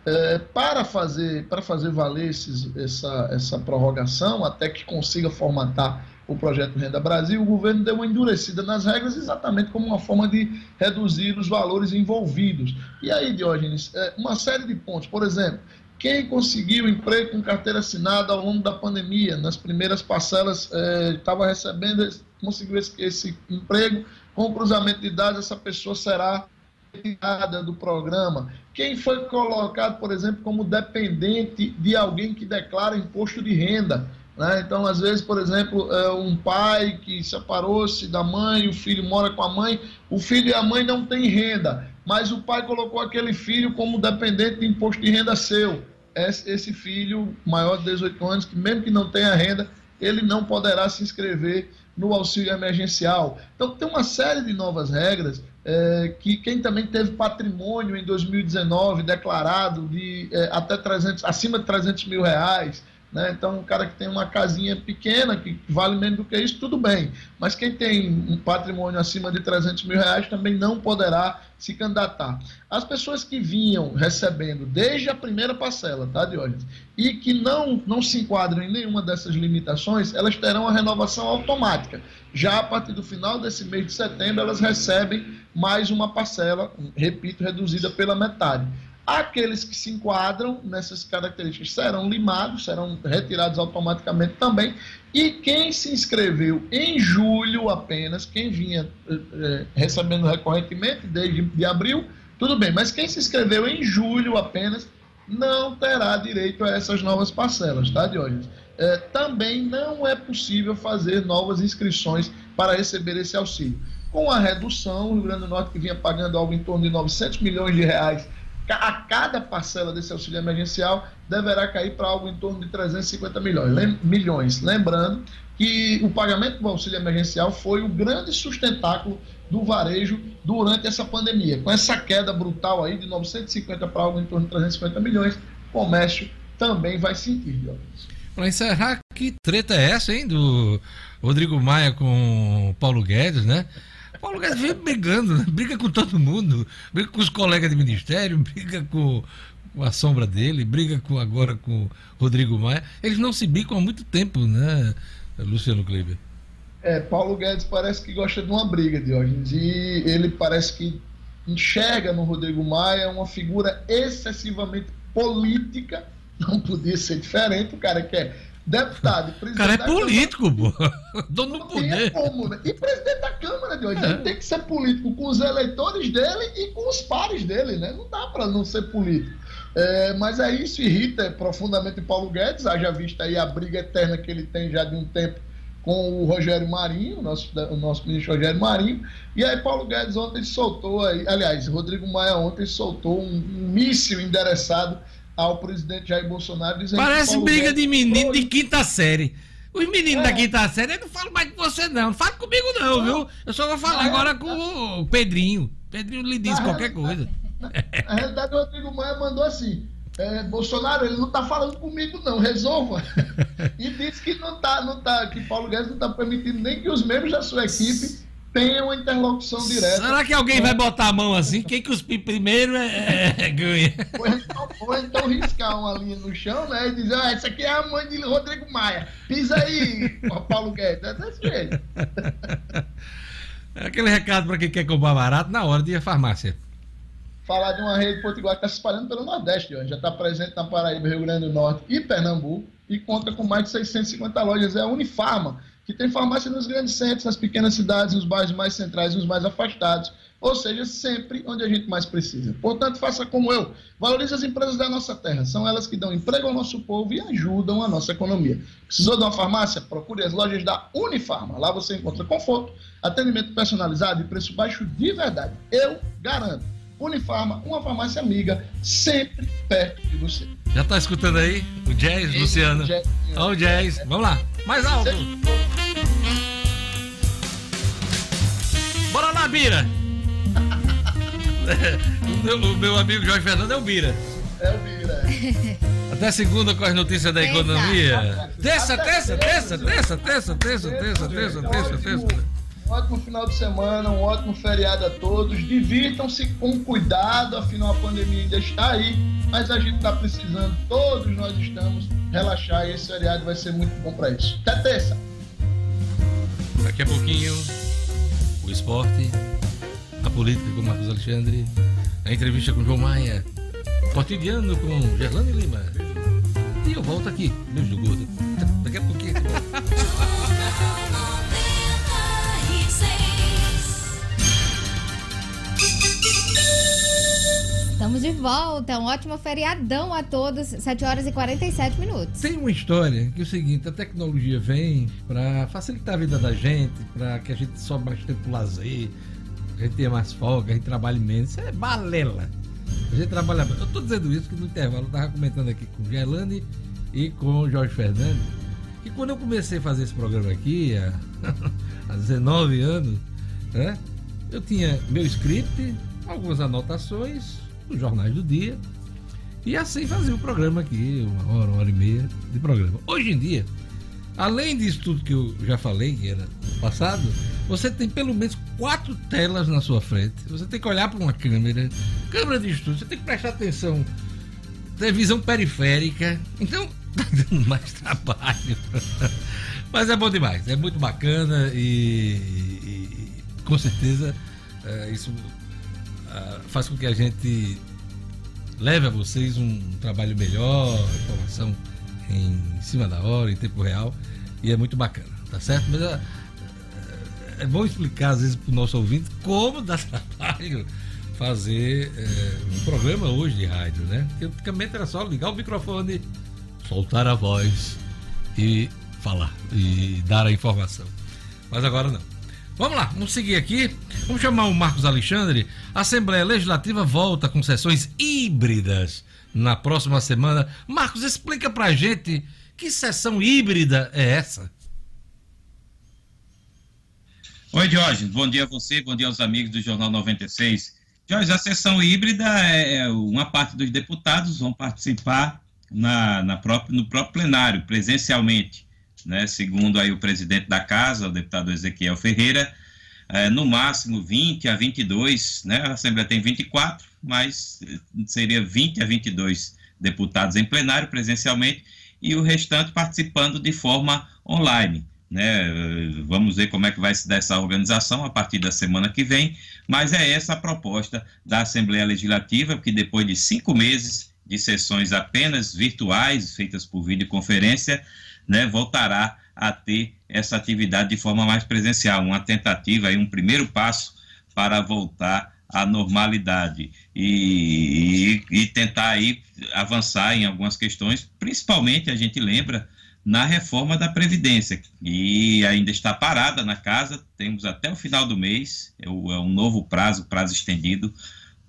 Speaker 7: É, para, fazer, para fazer valer esses, essa, essa prorrogação, até que consiga formatar o projeto Renda Brasil, o governo deu uma endurecida nas regras exatamente como uma forma de reduzir os valores envolvidos. E aí, Diógenes, é, uma série de pontos. Por exemplo, quem conseguiu emprego com carteira assinada ao longo da pandemia, nas primeiras parcelas, estava é, recebendo, conseguiu esse, esse emprego, com o cruzamento de dados, essa pessoa será retirada do programa. Quem foi colocado, por exemplo, como dependente de alguém que declara imposto de renda né? Então, às vezes, por exemplo, é um pai que separou-se da mãe, o filho mora com a mãe, o filho e a mãe não têm renda, mas o pai colocou aquele filho como dependente de imposto de renda seu. Esse filho maior de 18 anos, que mesmo que não tenha renda, ele não poderá se inscrever no auxílio emergencial. Então, tem uma série de novas regras é, que quem também teve patrimônio em 2019 declarado de é, até 300, acima de 300 mil reais, né? Então, um cara que tem uma casinha pequena, que vale menos do que isso, tudo bem. Mas quem tem um patrimônio acima de 300 mil reais também não poderá se candidatar. As pessoas que vinham recebendo desde a primeira parcela, tá, Diógenes? E que não, não se enquadram em nenhuma dessas limitações, elas terão a renovação automática. Já a partir do final desse mês de setembro, elas recebem mais uma parcela, repito, reduzida pela metade. Aqueles que se enquadram nessas características serão limados, serão retirados automaticamente também. E quem se inscreveu em julho apenas, quem vinha eh, recebendo recorrentemente desde de abril, tudo bem, mas quem se inscreveu em julho apenas não terá direito a essas novas parcelas, tá, Diógenes? Eh, também não é possível fazer novas inscrições para receber esse auxílio. Com a redução, o Rio Grande do Norte, que vinha pagando algo em torno de 900 milhões de reais a cada parcela desse auxílio emergencial deverá cair para algo em torno de 350 milhões. Lem milhões. Lembrando que o pagamento do auxílio emergencial foi o grande sustentáculo do varejo durante essa pandemia. Com essa queda brutal aí de 950 para algo em torno de 350 milhões, o comércio também vai sentir.
Speaker 1: Para encerrar, que treta é essa, hein, do Rodrigo Maia com Paulo Guedes, né? Paulo Guedes vem brigando, né? briga com todo mundo, briga com os colegas de ministério, briga com, com a sombra dele, briga com, agora com Rodrigo Maia. Eles não se bicam há muito tempo, né, Luciano Kleber?
Speaker 7: É, Paulo Guedes parece que gosta de uma briga, Diógenes, e ele parece que enxerga no Rodrigo Maia uma figura excessivamente política, não podia ser diferente, o cara quer deputado,
Speaker 1: presidente. O cara é político, pô. Dono do poder.
Speaker 7: Como, né? E presidente da Câmara de hoje. É. Ele tem que ser político com os eleitores dele e com os pares dele, né? Não dá para não ser político. É, mas aí isso irrita profundamente Paulo Guedes, haja vista aí a briga eterna que ele tem já de um tempo com o Rogério Marinho, o nosso, o nosso ministro Rogério Marinho, e aí Paulo Guedes ontem soltou aí, aliás, Rodrigo Maia ontem soltou um, um míssil endereçado ao presidente Jair Bolsonaro dizendo
Speaker 1: Parece briga de menino de quinta série. Os meninos é. da quinta série, eu não falo mais com você, não. Não fala comigo, não, não, viu? Eu só vou falar agora com o Pedrinho. Pedrinho lhe diz qualquer coisa.
Speaker 7: Na realidade, o Rodrigo Maia mandou assim: é, Bolsonaro, ele não está falando comigo, não, resolva. e disse que não tá, não tá, que Paulo Guedes não está permitindo nem que os membros da sua equipe uma interlocução direta.
Speaker 1: Será que alguém vai botar a mão assim? Quem cuspir primeiro é, é ganha.
Speaker 7: Ou então, ou então riscar uma linha no chão, né? E dizer, ah, essa aqui é a mãe de Rodrigo Maia. Pisa aí, Paulo Guedes. É desse jeito.
Speaker 1: Aquele recado para quem quer comprar barato na hora de ir à farmácia.
Speaker 7: Falar de uma rede potiguar que está se espalhando pelo Nordeste, já está presente na Paraíba, Rio Grande do Norte e Pernambuco e conta com mais de 650 lojas. É a Unifarma, que tem farmácia nos grandes centros, nas pequenas cidades, nos bairros mais centrais e nos mais afastados. Ou seja, sempre onde a gente mais precisa. Portanto, faça como eu. Valorize as empresas da nossa terra. São elas que dão emprego ao nosso povo e ajudam a nossa economia. Precisou de uma farmácia? Procure as lojas da Unifarma. Lá você encontra conforto, atendimento personalizado e preço baixo de verdade. Eu garanto. Unifarma, uma farmácia amiga, sempre perto de você.
Speaker 1: Já tá escutando aí o jazz, Luciano? Olha o jazz. Vamos lá. Mais alto. Bora lá, Bira. o, meu, o meu amigo Jorge Fernando é o Bira.
Speaker 7: É o Bira.
Speaker 1: Até segunda com as notícias da economia. Terça, terça, terça, terça, terça, terça, terça, terça, terça,
Speaker 7: ótimo-
Speaker 1: terça.
Speaker 7: Um ótimo final de semana, um ótimo feriado a todos. Divirtam-se com cuidado, afinal a pandemia ainda está aí, mas a gente está precisando, todos nós estamos, relaxar e esse feriado vai ser muito bom para isso. Até terça!
Speaker 1: Daqui a pouquinho, o esporte, a política com Marcos Alexandre, a entrevista com João Maia, cotidiano com Gerlane Lima. E eu volto aqui, beijo do gordo.
Speaker 2: Estamos de volta. Um ótimo feriadão a todos. 7 horas e 47 minutos.
Speaker 1: Tem uma história que é o seguinte, a tecnologia vem para facilitar a vida da gente, para que a gente sobe mais tempo lazer, a gente tenha mais folga, a gente trabalhe menos. Isso é balela. A gente trabalha. Eu tô dizendo isso que no intervalo eu tava comentando aqui com Gerlane e com o Jorge Fernandes, que quando eu comecei a fazer esse programa aqui, há, há 19 anos, né? Eu tinha meu script, algumas anotações, os jornais do dia, e assim fazia o programa aqui, uma hora, uma hora e meia de programa. Hoje em dia, além disso tudo que eu já falei, que era passado, você tem pelo menos quatro telas na sua frente. Você tem que olhar para uma câmera, câmera de estúdio, você tem que prestar atenção, televisão periférica. Então, tá dando mais trabalho. Mas é bom demais, é muito bacana e, e- e, com certeza é, isso faz com que a gente leve a vocês um trabalho melhor, informação em cima da hora, em tempo real, e é muito bacana, tá certo? Mas ah, é bom explicar às vezes para o nosso ouvinte como dá trabalho fazer eh, um programa hoje de rádio, né? Porque antigamente era só ligar o microfone, soltar a voz e falar e dar a informação. Mas agora não. Vamos lá, vamos seguir aqui. Vamos chamar o Marcos Alexandre. A Assembleia Legislativa volta com sessões híbridas na próxima semana. Marcos, explica pra gente que sessão híbrida é essa?
Speaker 8: Oi, Jorge. Bom dia a você, bom dia aos amigos do Jornal 96. Jorge, a sessão híbrida é é uma parte dos deputados vão participar na, na no próprio plenário, presencialmente, né? Segundo aí o presidente da casa, o deputado Ezequiel Ferreira, é, no máximo 20 a 22, né? A Assembleia tem 24, mas eh, seria 20 a 22 deputados em plenário presencialmente e o restante participando de forma online né? Vamos ver como é que vai se dar essa organização a partir da semana que vem, mas é essa a proposta da Assembleia Legislativa, que depois de cinco meses de sessões apenas virtuais, feitas por videoconferência, né, voltará a ter essa atividade de forma mais presencial, uma tentativa, aí, um primeiro passo para voltar à normalidade. E, e, e tentar aí avançar em algumas questões, principalmente a gente lembra na reforma da Previdência, que ainda está parada na casa, temos até o final do mês, é, é um novo prazo, prazo estendido,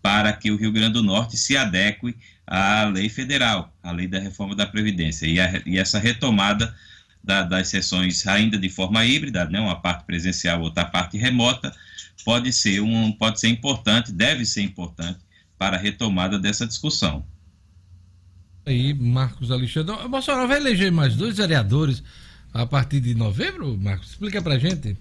Speaker 8: para que o Rio Grande do Norte se adeque à lei federal, à lei da reforma da Previdência. E, a, e essa retomada da, das sessões ainda de forma híbrida, né, uma parte presencial, outra parte remota, pode ser, um, pode ser importante, deve ser importante para a retomada dessa discussão
Speaker 1: aí, Marcos Alexandre. O Bolsonaro vai eleger mais dois vereadores a partir de novembro, Marcos? Explica pra gente.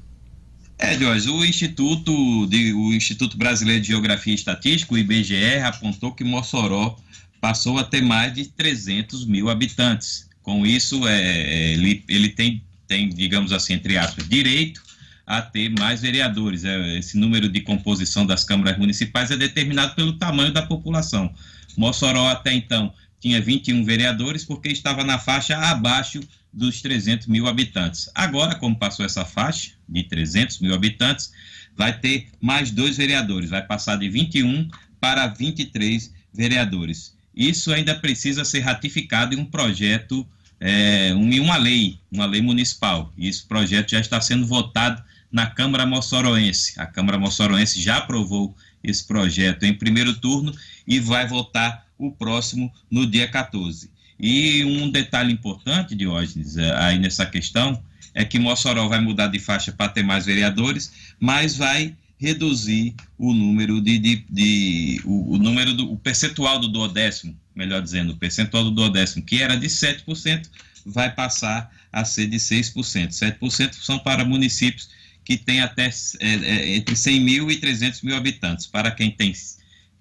Speaker 8: É, Jorge, o Instituto, de, o Instituto Brasileiro de Geografia e Estatística, o IBGE, apontou que Mossoró passou a ter mais de 300 mil habitantes. Com isso, é, é, ele, ele tem, tem, digamos assim, entre aspas, direito a ter mais vereadores. É, esse número de composição das câmaras municipais é determinado pelo tamanho da população. Mossoró, até então, tinha 21 vereadores porque estava na faixa abaixo dos 300 mil habitantes. Agora, como passou essa faixa de 300 mil habitantes, vai ter mais dois vereadores, vai passar de 21 para 23 vereadores. Isso ainda precisa ser ratificado em um projeto, é, em uma lei, uma lei municipal. E esse projeto já está sendo votado na Câmara Mossoroense. A Câmara Mossoroense já aprovou esse projeto em primeiro turno e vai votar o próximo no dia 14. E um detalhe importante, Diógenes, é, aí nessa questão, é que Mossoró vai mudar de faixa para ter mais vereadores, mas vai reduzir o número de, de, de o, o, número do o percentual do duodécimo, melhor dizendo, o percentual do duodécimo, que era de 7%, vai passar a ser de 6%. 7% são para municípios que têm até é, é, entre 100 mil e 300 mil habitantes. Para quem tem,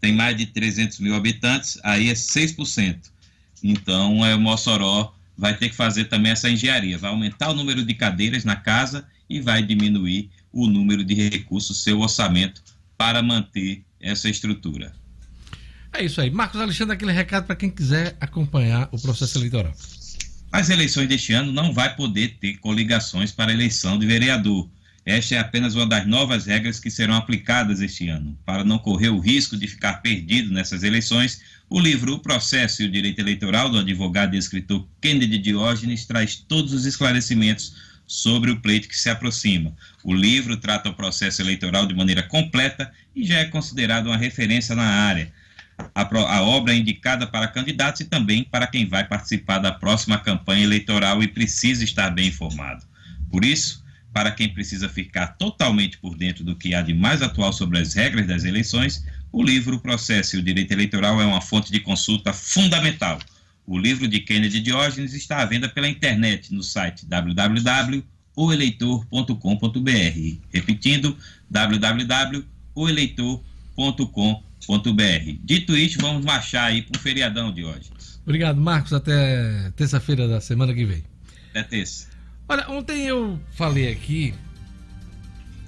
Speaker 8: tem mais de 300 mil habitantes, aí é 6%. Então, é, o Mossoró vai ter que fazer também essa engenharia, vai aumentar o número de cadeiras na casa e vai diminuir o número de recursos, seu orçamento, para manter essa estrutura.
Speaker 1: É isso aí. Marcos Alexandre, aquele recado para quem quiser acompanhar o processo eleitoral.
Speaker 8: As eleições deste ano não vai poder ter coligações para eleição de vereador. Esta é apenas uma das novas regras que serão aplicadas este ano. Para não correr o risco de ficar perdido nessas eleições, o livro O Processo e o Direito Eleitoral, do advogado e escritor Kennedy Diógenes, traz todos os esclarecimentos sobre o pleito que se aproxima. O livro trata o processo eleitoral de maneira completa e já é considerado uma referência na área. A, a, obra é indicada para candidatos e também para quem vai participar da próxima campanha eleitoral e precisa estar bem informado. Por isso, para quem precisa ficar totalmente por dentro do que há de mais atual sobre as regras das eleições, o livro O Processo e o Direito Eleitoral é uma fonte de consulta fundamental. O livro de Kennedy Diógenes está à venda pela internet no site www.oeleitor.com.br. Repetindo, www.oeleitor.com.br. Dito isso, vamos marchar aí para o feriadão, Diógenes.
Speaker 1: Obrigado, Marcos. Até terça-feira da semana que vem.
Speaker 8: Até terça.
Speaker 1: Olha, ontem eu falei aqui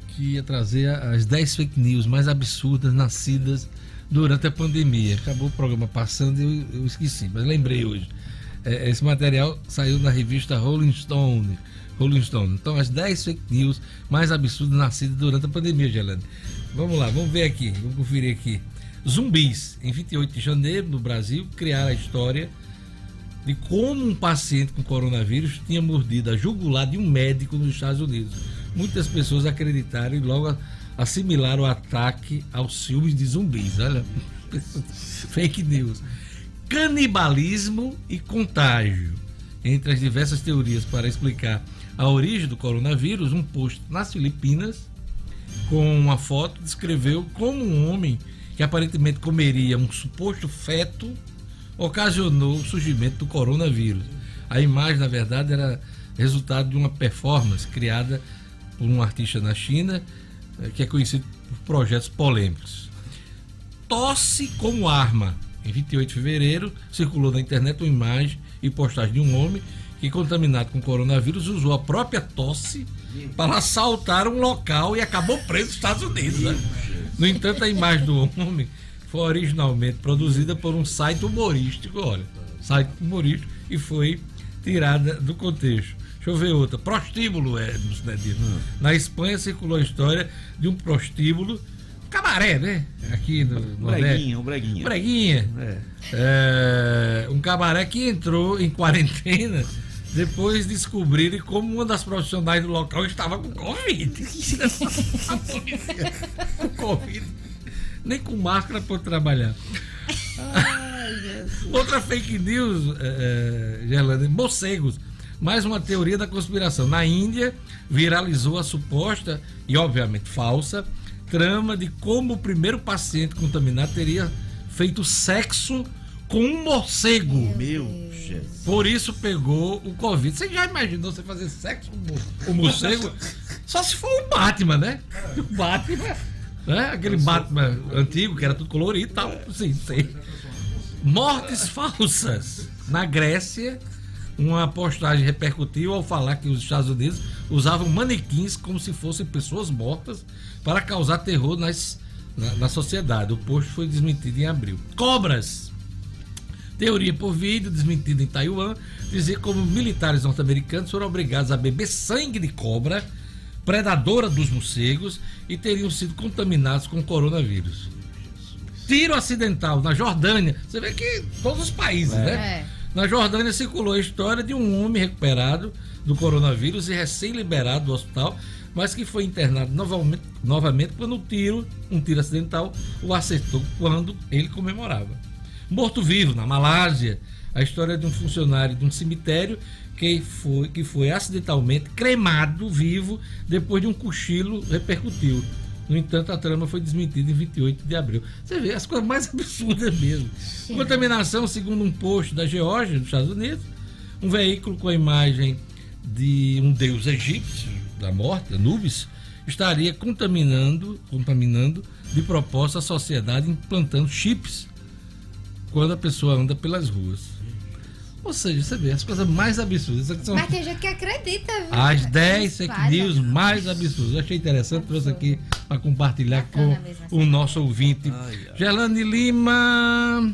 Speaker 1: que ia trazer as 10 fake news mais absurdas nascidas durante a pandemia. Acabou o programa passando e eu, eu esqueci, mas lembrei hoje. É, esse material saiu na revista Rolling Stone. Rolling Stone. Então, as 10 fake news mais absurdas nascidas durante a pandemia, Gelane. Vamos lá, vamos ver aqui, vamos conferir aqui. Zumbis, em 28 de janeiro, no Brasil, criaram a história de como um paciente com coronavírus tinha mordido a jugular de um médico nos Estados Unidos. Muitas pessoas acreditaram e logo assimilaram o ataque aos filmes de zumbis. Olha, fake news. Canibalismo e contágio. Entre as diversas teorias para explicar a origem do coronavírus, um post nas Filipinas com uma foto descreveu como um homem que aparentemente comeria um suposto feto ocasionou o surgimento do coronavírus. A imagem, na verdade, era resultado de uma performance criada por um artista na China, que é conhecido por projetos polêmicos. Tosse como arma. Em 28 de fevereiro, circulou na internet uma imagem e postagem de um homem que, contaminado com coronavírus, usou a própria tosse para assaltar um local e acabou preso nos Estados Unidos. Né? No entanto, a imagem do homem foi originalmente produzida por um site humorístico, olha, site humorístico, e foi tirada do contexto. Deixa eu ver outra. Prostíbulo, é, hum. Na Espanha circulou a história de um prostíbulo, cabaré, né? Aqui no, no
Speaker 3: Breguinha, um breguinha.
Speaker 1: Breguinha. É. É, um cabaré que entrou em quarentena depois descobrirem como uma das profissionais do local estava com Covid. com Covid nem com máscara pode trabalhar. Ai, Outra fake news, é, Gerlane, morcegos. Mais uma teoria da conspiração. Na Índia, viralizou a suposta, e obviamente falsa, trama de como o primeiro paciente contaminado teria feito sexo com um morcego.
Speaker 3: Meu Jesus.
Speaker 1: Por isso pegou o Covid. Você já imaginou você fazer sexo com o morcego? Só se for o Batman, né? O Batman, né? Aquele Batman antigo que era tudo colorido e tal. Sim, sei. Mortes falsas. Na Grécia, uma postagem repercutiu ao falar que os Estados Unidos usavam manequins como se fossem pessoas mortas para causar terror nas, na, na sociedade. O post foi desmentido em abril. Cobras. Teoria por vídeo, desmentida em Taiwan, dizia como militares norte-americanos foram obrigados a beber sangue de cobra, predadora dos morcegos, e teriam sido contaminados com coronavírus. Tiro acidental na Jordânia. Você vê que todos os países, né?
Speaker 2: É.
Speaker 1: Na Jordânia circulou a história de um homem recuperado do coronavírus e recém-liberado do hospital, mas que foi internado novamente, novamente quando um tiro, um tiro acidental, o acertou quando ele comemorava. Morto-vivo, na Malásia, a história de um funcionário de um cemitério que foi, que foi acidentalmente cremado vivo depois de um cochilo repercutiu. No entanto, a trama foi desmentida em 28 de abril. Você vê as coisas mais absurdas mesmo.
Speaker 2: Sim.
Speaker 1: Contaminação, segundo um post da Geórgia, nos Estados Unidos, um veículo com a imagem de um deus egípcio da morte, Anubis, estaria contaminando, contaminando de propósito a sociedade implantando chips quando a pessoa anda pelas ruas. Ou seja, você vê as coisas mais absurdas. Isso aqui são
Speaker 2: Mas tem gente que acredita, viu?
Speaker 1: as 10 fake news mais absurdas. Eu achei interessante, trouxe aqui para compartilhar
Speaker 2: Bacana
Speaker 1: com
Speaker 2: mesmo
Speaker 1: o nosso ouvinte.
Speaker 3: Ai, ai.
Speaker 1: Gelane Lima.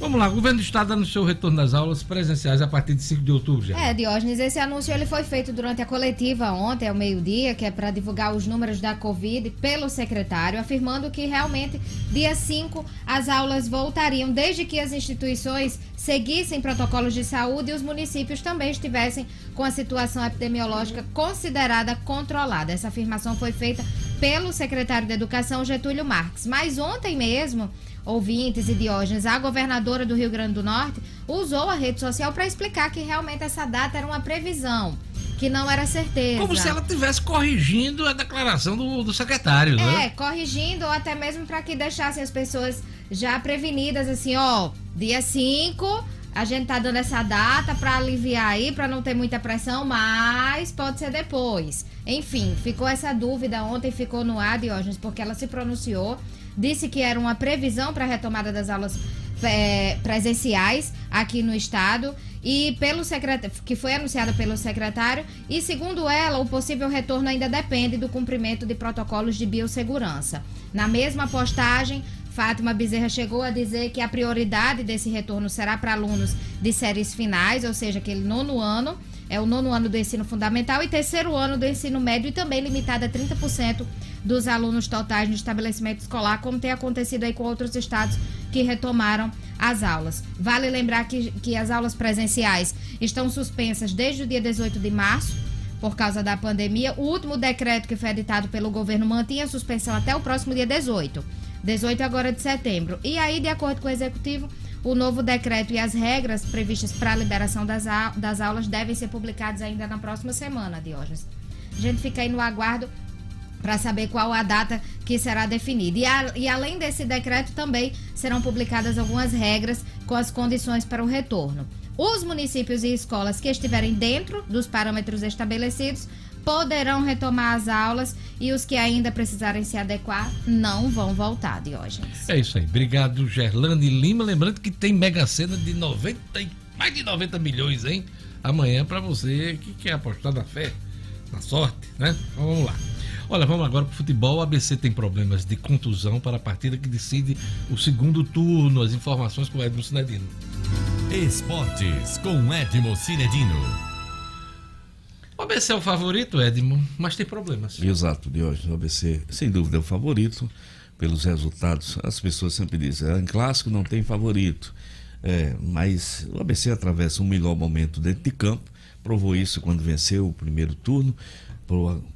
Speaker 1: Vamos lá, o governo do estado anunciou o retorno das aulas presenciais a partir de 5 de outubro já.
Speaker 2: É, Diógenes, esse anúncio ele foi feito durante a coletiva ontem, ao meio-dia, que é para divulgar os números da Covid pelo secretário, afirmando que realmente dia 5 as aulas voltariam, desde que as instituições seguissem protocolos de saúde e os municípios também estivessem com a situação epidemiológica considerada controlada. Essa afirmação foi feita pelo secretário de Educação, Getúlio Marques. Mas ontem mesmo ouvintes e Diógenes, a governadora do Rio Grande do Norte usou a rede social para explicar que realmente essa data era uma previsão, que não era certeza.
Speaker 1: Como se ela estivesse corrigindo a declaração do, do secretário,
Speaker 2: É,
Speaker 1: né?
Speaker 2: corrigindo ou até mesmo para que deixassem as pessoas já prevenidas, assim, ó, dia 5, a gente tá dando essa data para aliviar aí, para não ter muita pressão, mas pode ser depois. Enfim, ficou essa dúvida ontem, ficou no ar, Diógenes, porque ela se pronunciou, disse que era uma previsão para a retomada das aulas é, presenciais aqui no estado e pelo secretário que foi anunciada pelo secretário e segundo ela o possível retorno ainda depende do cumprimento de protocolos de biossegurança. Na mesma postagem Fátima Bezerra chegou a dizer que a prioridade desse retorno será para alunos de séries finais, ou seja, aquele nono ano, é o nono ano do ensino fundamental e terceiro ano do ensino médio e também limitada a 30% dos alunos totais no estabelecimento escolar, como tem acontecido aí com outros estados que retomaram as aulas. Vale lembrar que, que as aulas presenciais estão suspensas desde o dia 18 de março, por causa da pandemia. O último decreto que foi editado pelo governo mantinha a suspensão até o próximo dia 18. 18 agora de setembro. E aí, de acordo com o executivo, o novo decreto e as regras previstas para a liberação das, au- das aulas devem ser publicados ainda na próxima semana, Diógenes. A gente fica aí no aguardo para saber qual a data que será definida. E, a- e além desse decreto, também serão publicadas algumas regras com as condições para o retorno. Os municípios e escolas que estiverem dentro dos parâmetros estabelecidos poderão retomar as aulas e os que ainda precisarem se adequar não vão voltar, Diógenes.
Speaker 1: É isso aí. Obrigado, Gerlane Lima. Lembrando que tem Mega Sena de 90, e- mais de 90 milhões, hein? Amanhã para você que quer apostar na fé, na sorte, né? Então, vamos lá. Olha, vamos agora pro futebol. O ABC tem problemas de contusão para a partida que decide o segundo turno. As informações com o Edmo Sinedino.
Speaker 5: Esportes com Edmo Cinedino.
Speaker 1: O ABC é o favorito, Edmo, mas tem problemas.
Speaker 3: Exato, de hoje. O ABC, sem dúvida, é o favorito pelos resultados. As pessoas sempre dizem, "Ah, em clássico não tem favorito. É, mas o ABC atravessa um melhor momento dentro de campo, provou isso quando venceu o primeiro turno,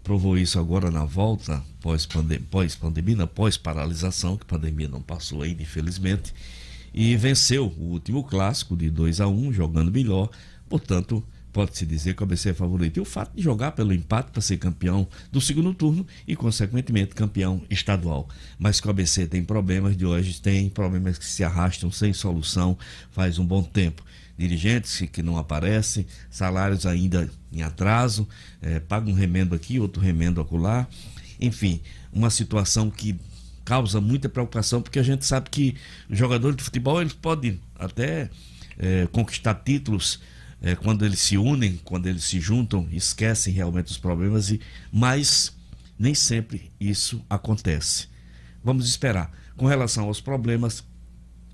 Speaker 3: provou isso agora na volta pós-pandemia, pós-pandemia, pós-paralisação, que a pandemia não passou ainda, infelizmente, e venceu o último clássico de 2 a 1 jogando melhor, portanto, pode-se dizer que o ABC é favorito. E o fato de jogar pelo empate para ser campeão do segundo turno e, consequentemente, campeão estadual. Mas que o ABC tem problemas de hoje, tem problemas que se arrastam sem solução faz um bom tempo. Dirigentes que, não aparecem, salários ainda em atraso, é, paga um remendo aqui, outro remendo acolá. Enfim, uma situação que causa muita preocupação, porque a gente sabe que jogadores de futebol eles podem até é, conquistar títulos é, quando eles se unem, quando eles se juntam, esquecem realmente os problemas, e, mas nem sempre isso acontece. Vamos esperar. Com relação aos problemas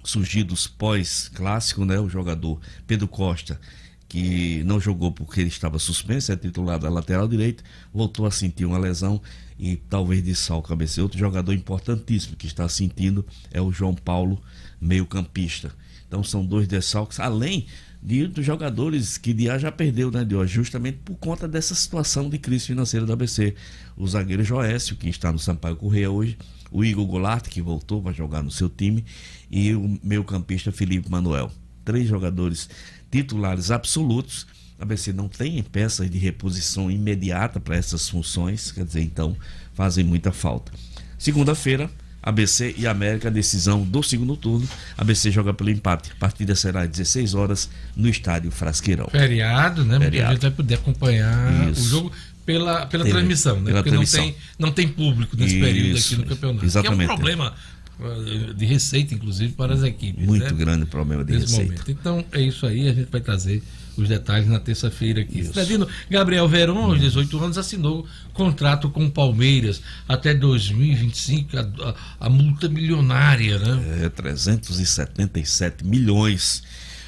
Speaker 3: surgidos pós-clássico, né, o jogador Pedro Costa, que não jogou porque ele estava suspenso, é titular da lateral direita, voltou a sentir uma lesão e talvez de sal cabeceio. Outro jogador importantíssimo que está sentindo é o João Paulo, meio-campista. Então são dois dessalques, além de dos jogadores que Diá já perdeu, né, Dió? Justamente por conta dessa situação de crise financeira da ABC. O zagueiro Joécio, que está no Sampaio Correia hoje, o Igor Goulart, que voltou para jogar no seu time, e o meio campista Felipe Manuel. Três jogadores titulares absolutos. A ABC não tem peças de reposição imediata para essas funções, quer dizer, então fazem muita falta. Segunda-feira, ABC e América, decisão do segundo turno. ABC joga pelo empate. A partida será às 16 horas no estádio Frasqueirão.
Speaker 1: Feriado, né? Feriado. a gente vai poder acompanhar Isso. o jogo pela, pela Teve, transmissão, né? Pela Porque transmissão. Não, tem, não tem público nesse Isso. período aqui no campeonato.
Speaker 3: Exatamente.
Speaker 1: Que é um problema eh, de receita, inclusive, para as equipes.
Speaker 3: Muito
Speaker 1: né?
Speaker 3: grande problema de Nesse receita. Momento.
Speaker 1: Então é isso aí, a gente vai trazer os detalhes na terça-feira aqui. Cidadino Gabriel Veron, aos 18 anos, assinou contrato com o Palmeiras até 2025, a, a, a multa milionária, né?
Speaker 3: É, 377 milhões.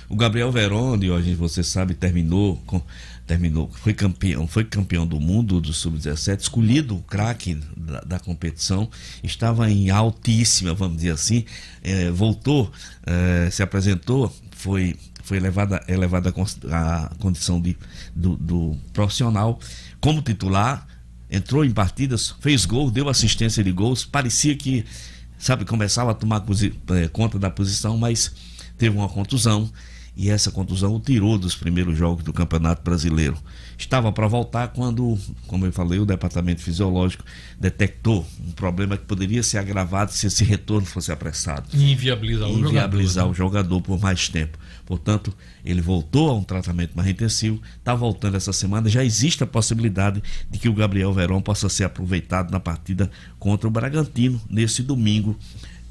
Speaker 3: O Gabriel Veron, de hoje você sabe, terminou com terminou, foi campeão, foi campeão do mundo do sub-17, escolhido o craque da, da, competição, estava em altíssima, vamos dizer assim, é, voltou, é, se apresentou, foi foi elevada, elevada a condição de, do, do profissional como titular, entrou em partidas, fez gol, deu assistência de gols, parecia que, sabe, começava a tomar é, conta da posição, mas teve uma contusão e essa contusão o tirou dos primeiros jogos do Campeonato Brasileiro. Estava para voltar quando, como eu falei, o departamento fisiológico detectou um problema que poderia ser agravado se esse retorno fosse apressado.
Speaker 1: E inviabilizar, o
Speaker 3: inviabilizar
Speaker 1: jogador,
Speaker 3: o jogador por mais tempo. Portanto, ele voltou a um tratamento mais intensivo, está voltando essa semana. Já existe a possibilidade de que o Gabriel Verão possa ser aproveitado na partida contra o Bragantino nesse domingo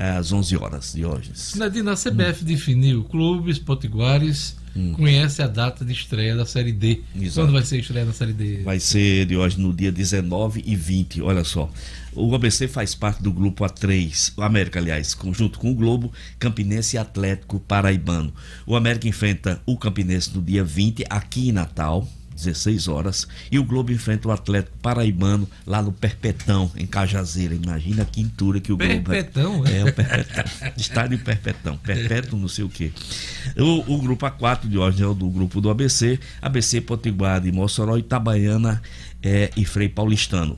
Speaker 3: às 11 horas de hoje.
Speaker 1: Nadina, a CBF hum. definiu clubes potiguares hum. conhece a data de estreia da Série D. Exato. Quando vai ser a estreia da Série D?
Speaker 3: Vai ser de hoje no dia 19 e 20, olha só. O ABC faz parte do grupo A3, o América, aliás, junto com o Globo, Campinense e Atlético Paraibano. O América enfrenta o Campinense no dia 20, aqui em Natal, 16 horas. E o Globo enfrenta o Atlético Paraibano lá no Perpetão, em Cajazeira. Imagina a quintura que o
Speaker 1: Perpetão,
Speaker 3: Globo. É, é o Perpetão. Estádio Perpetão. Perpétuo, não sei o quê. O, o grupo A4 de hoje é o do grupo do ABC. ABC, Potiguar de Mossoró, Itabaiana é, e Frei Paulistano.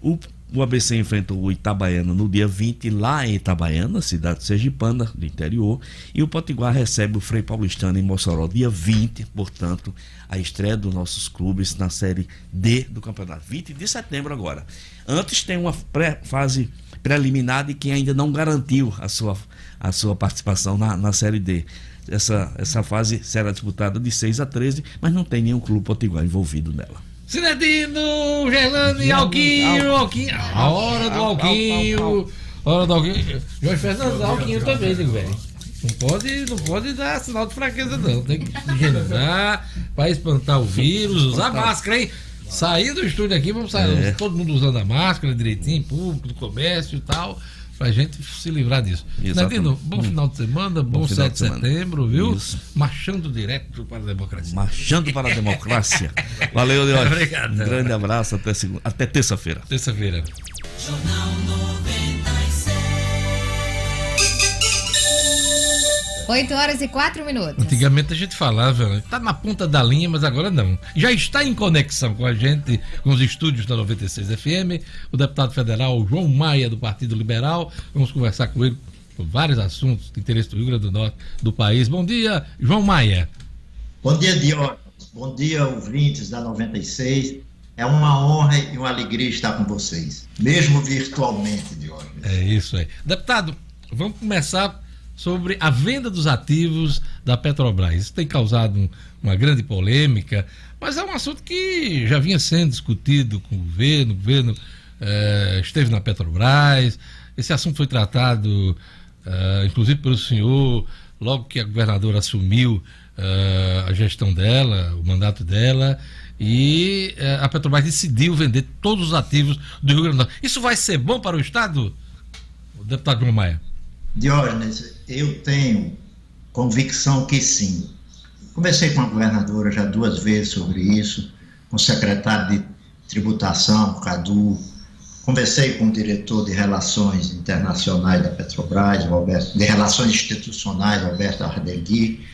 Speaker 3: O o ABC enfrenta o Itabaiana no dia 20, lá em Itabaiana, cidade sergipana, do interior. E o Potiguar recebe o Frei Paulistano em Mossoró, dia 20, portanto, a estreia dos nossos clubes na Série D do campeonato. 20 de setembro agora. Antes tem uma pré fase preliminar de quem ainda não garantiu a sua, a sua participação na, na Série D. Essa, essa fase será disputada de 6 a 13, mas não tem nenhum clube potiguar envolvido nela.
Speaker 1: Cinedino, Gerlando e Alquinho, Alquinho. A hora do Alquinho. Hora do Alquinho. Jorge Fernandes, Alquinho também, digo, velho. Não pode, não pode dar sinal de fraqueza, não. Tem que higienizar para espantar o vírus, usar máscara, hein? Sair do estúdio aqui, vamos sair, é. todo mundo usando a máscara direitinho, público, do comércio e tal pra gente se livrar disso. Nadino, bom hum. final de semana, bom, bom 7 de, de setembro, viu? Isso. Marchando direto para a democracia.
Speaker 3: Marchando para a democracia. Valeu, Deus. Obrigado. Um grande abraço, até, até terça-feira.
Speaker 1: Terça-feira. Jornal
Speaker 2: 8 horas e 4 minutos.
Speaker 1: Antigamente a gente falava, tá na ponta da linha, mas agora não. Já está em conexão com a gente, com os estúdios da 96 FM, o deputado federal João Maia, do Partido Liberal. Vamos conversar com ele por vários assuntos de interesse do Rio Grande do Norte do país. Bom dia, João Maia.
Speaker 9: Bom dia, Diogo. Bom dia, ouvintes da 96. É uma honra e uma alegria estar com vocês, mesmo virtualmente, Diogo.
Speaker 1: É isso aí. Deputado, vamos começar sobre a venda dos ativos da Petrobras. Isso tem causado um, uma grande polêmica, mas é um assunto que já vinha sendo discutido com o governo, o governo eh, esteve na Petrobras, esse assunto foi tratado, eh, inclusive pelo senhor, logo que a governadora assumiu eh, a gestão dela, o mandato dela, e a Petrobras decidiu vender todos os ativos do Rio Grande do Norte. Isso vai ser bom para o Estado, deputado João Maia?
Speaker 9: Diógenes, eu tenho convicção que sim. Conversei com a governadora já duas vezes sobre isso, com o secretário de tributação, Cadu, conversei com o diretor de Relações Internacionais da Petrobras, Roberto, de Relações Institucionais, Roberto Ardegui.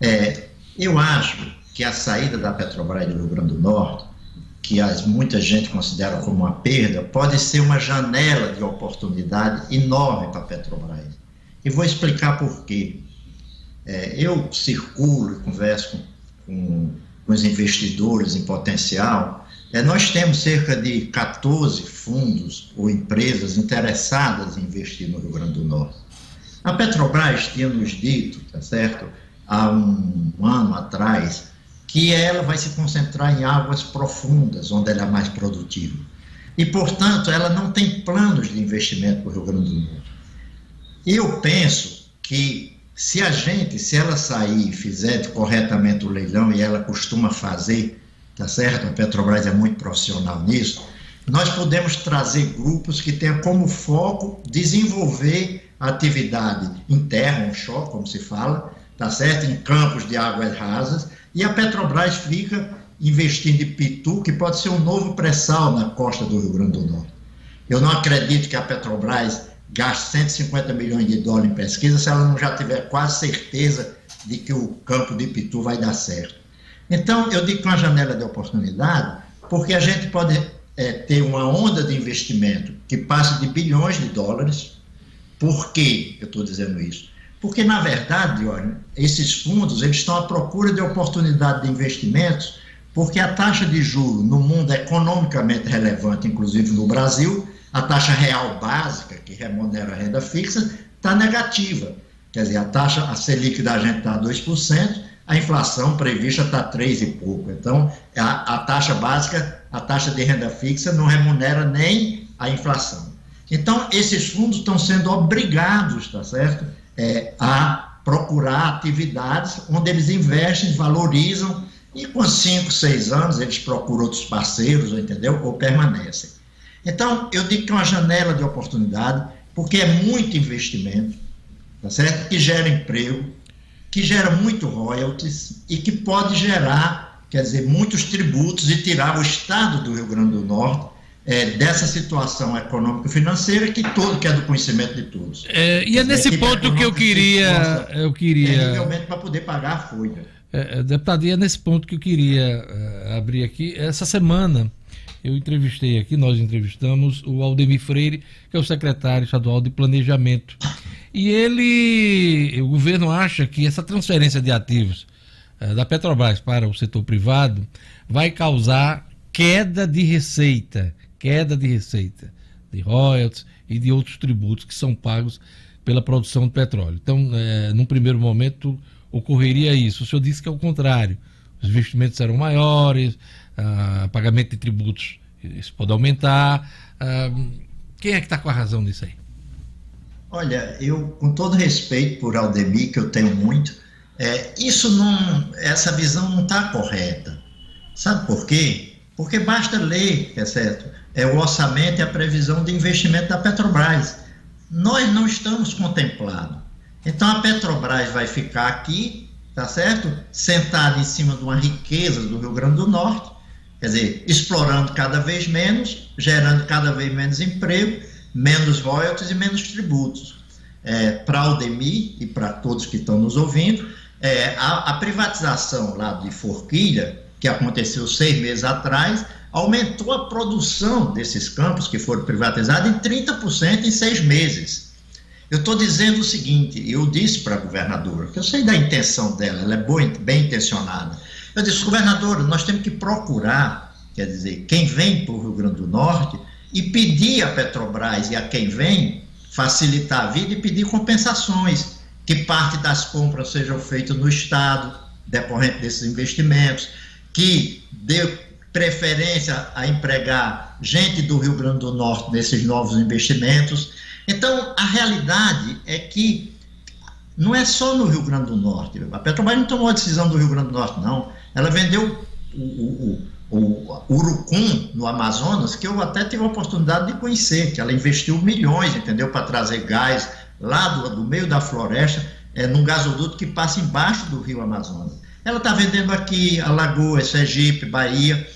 Speaker 9: É, eu acho que a saída da Petrobras do Rio Grande do Norte que as, muita gente considera como uma perda, pode ser uma janela de oportunidade enorme para a Petrobras. E vou explicar por quê. É, eu circulo e converso com, com, com, os investidores em potencial. É, nós temos cerca de 14 fundos ou empresas interessadas em investir no Rio Grande do Norte. A Petrobras tinha nos dito, tá certo, há um, um ano atrás, que ela vai se concentrar em águas profundas, onde ela é mais produtiva. E, portanto, ela não tem planos de investimento para o Rio Grande do Norte. Eu penso que se a gente, se ela sair e fizer corretamente o leilão, e ela costuma fazer, tá certo? A Petrobras é muito profissional nisso, nós podemos trazer grupos que tenham como foco desenvolver atividade interna, onshore, como se fala, tá certo? Em campos de águas rasas, e a Petrobras fica investindo em Pitu, que pode ser um novo pré-sal na costa do Rio Grande do Norte. Eu não acredito que a Petrobras gaste 150 milhões de dólares em pesquisa se ela não já tiver quase certeza de que o campo de Pitu vai dar certo. Então, eu digo uma janela de oportunidade, porque a gente pode é, ter uma onda de investimento que passe de bilhões de dólares. Por que eu estou dizendo isso? Porque, na verdade, olha, esses fundos eles estão à procura de oportunidade de investimentos, porque a taxa de juro no mundo é economicamente relevante, inclusive no Brasil, a taxa real básica, que remunera a renda fixa, está negativa. Quer dizer, a taxa, a Selic da gente está a 2%, a inflação prevista está 3 e pouco. Então, a, a taxa básica, a taxa de renda fixa, não remunera nem a inflação. Então, esses fundos estão sendo obrigados, tá certo? É, a procurar atividades onde eles investem, valorizam, e com cinco, seis anos eles procuram outros parceiros, entendeu? Ou permanecem. Então, eu digo que é uma janela de oportunidade, porque é muito investimento, tá certo? Que gera emprego, que gera muito royalties e que pode gerar, quer dizer, muitos tributos e tirar o Estado do Rio Grande do Norte é, dessa situação econômico-financeira que todo que é do conhecimento de todos.
Speaker 1: É, e é nesse ponto que eu queria, eu queria
Speaker 9: para poder pagar a folha.
Speaker 1: É, é, deputado, e é nesse ponto que eu queria é, abrir aqui. Essa semana eu entrevistei aqui, nós entrevistamos o Aldemir Freire, que é o secretário estadual de Planejamento. E ele, o governo acha que essa transferência de ativos é, da Petrobras para o setor privado vai causar queda de receita queda de receita, de royalties e de outros tributos que são pagos pela produção de petróleo. Então, é, num primeiro momento, ocorreria isso. O senhor disse que é o contrário. Os investimentos serão maiores, ah, pagamento de tributos isso pode aumentar. Ah, quem é que está com a razão nisso aí?
Speaker 9: Olha, eu, com todo respeito por Aldemir, que eu tenho muito, é, isso não, essa visão não está correta. Sabe por quê? Porque basta ler, é certo? É o orçamento e a previsão de investimento da Petrobras. Nós não estamos contemplados. Então a Petrobras vai ficar aqui, tá certo? Sentada em cima de uma riqueza do Rio Grande do Norte, quer dizer, explorando cada vez menos, gerando cada vez menos emprego, menos royalties e menos tributos. É, para a Aldemir e para todos que estão nos ouvindo, é, a, a privatização lá de Forquilha, que aconteceu seis meses atrás, aumentou a produção desses campos que foram privatizados em 30% em seis meses. Eu estou dizendo o seguinte, eu disse para a governadora, que eu sei da intenção dela, ela é boa, bem intencionada. Eu disse, governadora, nós temos que procurar, quer dizer, quem vem para o Rio Grande do Norte e pedir à Petrobras e a quem vem facilitar a vida e pedir compensações. que parte das compras sejam feitas no Estado, decorrente desses investimentos, que dê preferência a empregar gente do Rio Grande do Norte nesses novos investimentos. Então, a realidade é que não é só no Rio Grande do Norte. A Petrobras não tomou a decisão do Rio Grande do Norte, não. Ela vendeu o, o, o, o Urucum, no Amazonas, que eu até tive a oportunidade de conhecer, que ela investiu milhões, entendeu, para trazer gás lá do, do meio da floresta, é, num gasoduto que passa embaixo do rio Amazonas. Ela está vendendo aqui Alagoas, Sergipe, Bahia.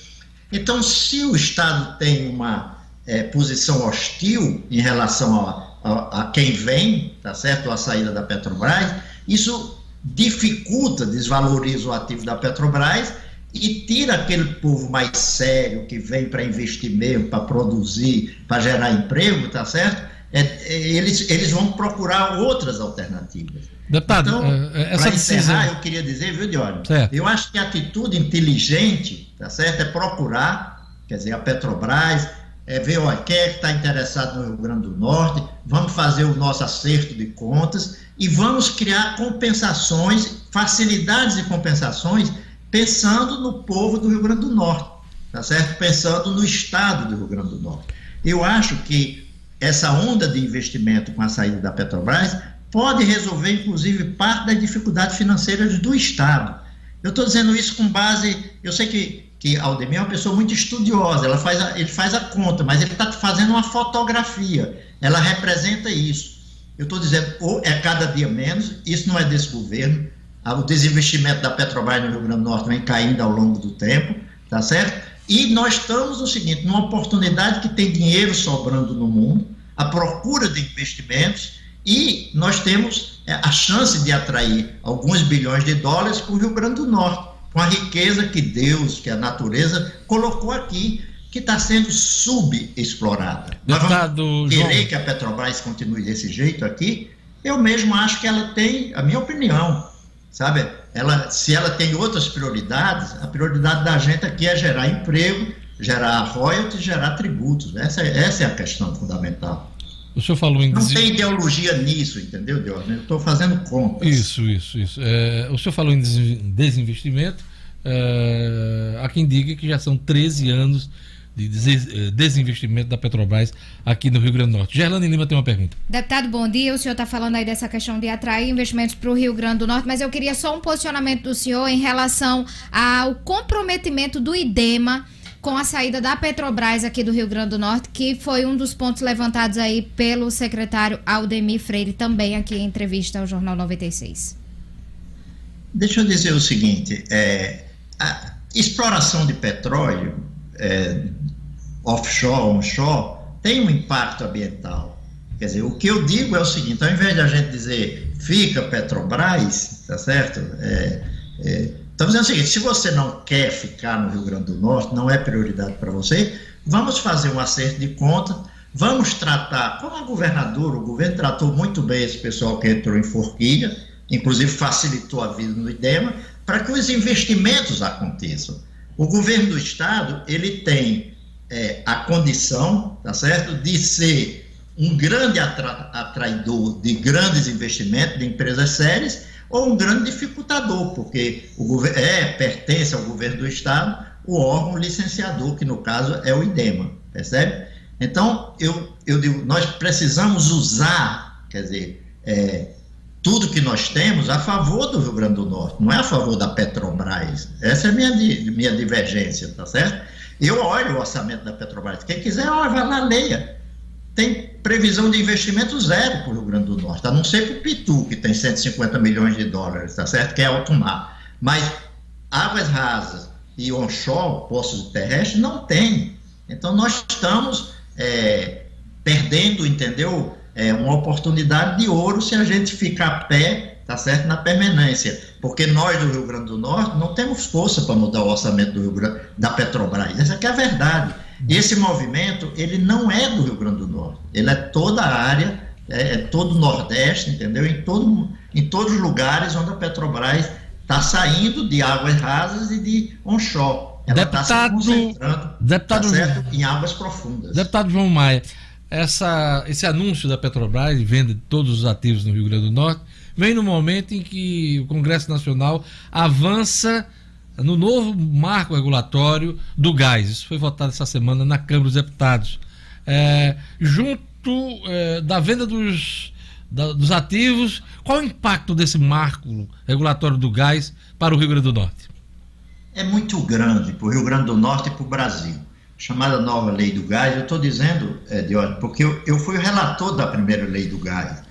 Speaker 9: Então, se o Estado tem uma é, posição hostil em relação a, a, a, quem vem, tá certo, a saída da Petrobras, isso dificulta, desvaloriza o ativo da Petrobras e tira aquele povo mais sério que vem para investir mesmo, para produzir, para gerar emprego, tá certo? É, é, eles, eles vão procurar outras alternativas.
Speaker 1: Deputado,
Speaker 9: então,
Speaker 1: é, essa
Speaker 9: para
Speaker 1: decisão...
Speaker 9: encerrar, eu queria dizer, viu, Diório? Eu acho que a atitude inteligente, tá certo, é procurar, quer dizer, a Petrobras, é ver, olha, quem é que está interessado no Rio Grande do Norte, vamos fazer o nosso acerto de contas e vamos criar compensações, facilidades de compensações, pensando no povo do Rio Grande do Norte, tá certo? Pensando no estado do Rio Grande do Norte. Eu acho que essa onda de investimento com a saída da Petrobras pode resolver, inclusive, parte das dificuldades financeiras do Estado. Eu estou dizendo isso com base. Eu sei que, que Aldemir é uma pessoa muito estudiosa, ela faz a, ele faz a conta, mas ele está fazendo uma fotografia. Ela representa isso. Eu estou dizendo, ou é cada dia menos, isso não é desse governo. O desinvestimento da Petrobras no Rio Grande do Norte vem caindo ao longo do tempo, tá certo? E nós estamos no seguinte, numa oportunidade que tem dinheiro sobrando no mundo, a procura de investimentos, e nós temos é, a chance de atrair alguns bilhões de dólares para o Rio Grande do Norte, com a riqueza que Deus, que a natureza colocou aqui, que está sendo subexplorada.
Speaker 1: Deputado
Speaker 9: Nós vamos querer que a Petrobras continue desse jeito aqui? Eu mesmo acho que ela tem, a minha opinião, sabe? Ela, se ela tem outras prioridades, a prioridade da gente aqui é gerar emprego, gerar royalties, gerar tributos. Essa, essa é a questão fundamental.
Speaker 1: O senhor falou em.
Speaker 9: Não tem ideologia nisso, entendeu, Diógenes? Eu estou fazendo contas.
Speaker 1: Isso, isso, isso. É, o senhor falou em desinvestimento. É, há quem diga que já são 13 anos de desinvestimento da Petrobras aqui no Rio Grande do Norte. Gerlane Lima tem uma pergunta.
Speaker 2: Deputado, bom dia. O senhor está falando aí dessa questão de atrair investimentos para o Rio Grande do Norte, mas eu queria só um posicionamento do senhor em relação ao comprometimento do IDEMA com a saída da Petrobras aqui do Rio Grande do Norte, que foi um dos pontos levantados aí pelo secretário Aldemir Freire, também aqui em entrevista ao Jornal 96.
Speaker 9: Deixa eu dizer o seguinte: é, a exploração de petróleo é, offshore, onshore, tem um impacto ambiental. Quer dizer, o que eu digo é o seguinte: ao invés de a gente dizer fica Petrobras, tá certo? É, é, estamos dizendo o seguinte: se você não quer ficar no Rio Grande do Norte, não é prioridade para você, vamos fazer um acerto de conta, vamos tratar, como a governadora, o governo tratou muito bem esse pessoal que entrou em forquilha, inclusive facilitou a vida no IDEMA, para que os investimentos aconteçam. O governo do estado ele tem é, a condição, tá certo, de ser um grande atra atraidor de grandes investimentos de empresas sérias ou um grande dificultador, porque o é pertence ao governo do estado o órgão licenciador, que no caso é o IDEMA, percebe? Então, eu, eu digo, nós precisamos usar, quer dizer, é, tudo que nós temos a favor do Rio Grande do Norte, não é a favor da Petrobras. Essa é a minha, minha divergência, tá certo? Eu olho o orçamento da Petrobras. Quem quiser, olha, vai lá, leia. Tem previsão de investimento zero para o Rio Grande do Norte, a não ser para o Pitu, que tem 150 milhões de dólares, tá certo? Que é alto mar. Mas águas rasas e onshore, poços terrestres, não tem. Então, nós estamos é, perdendo, entendeu? é, uma oportunidade de ouro se a gente ficar a pé, tá certo, na permanência. Porque nós do Rio Grande do Norte não temos força para mudar o orçamento Grande, da Petrobras. Essa é a verdade. Esse movimento, ele não é do Rio Grande do Norte. Ele é toda a área, é, é todo o Nordeste, entendeu? Em, todo, em todos os lugares onde a Petrobras está saindo de águas rasas e de onshore. Ela está se concentrando deputado, tá certo, em águas profundas.
Speaker 1: Deputado João Maia, essa, esse anúncio da Petrobras de venda de todos os ativos no Rio Grande do Norte vem no momento em que o Congresso Nacional avança no novo marco regulatório do gás. Isso foi votado essa semana na Câmara dos Deputados. É, junto é, da venda dos, da, dos ativos, qual o impacto desse marco regulatório do gás para o Rio Grande do Norte?
Speaker 9: É muito grande para o Rio Grande do Norte e para o Brasil. Chamada nova lei do gás, eu estou dizendo, é, porque eu, eu fui o relator da primeira lei do gás.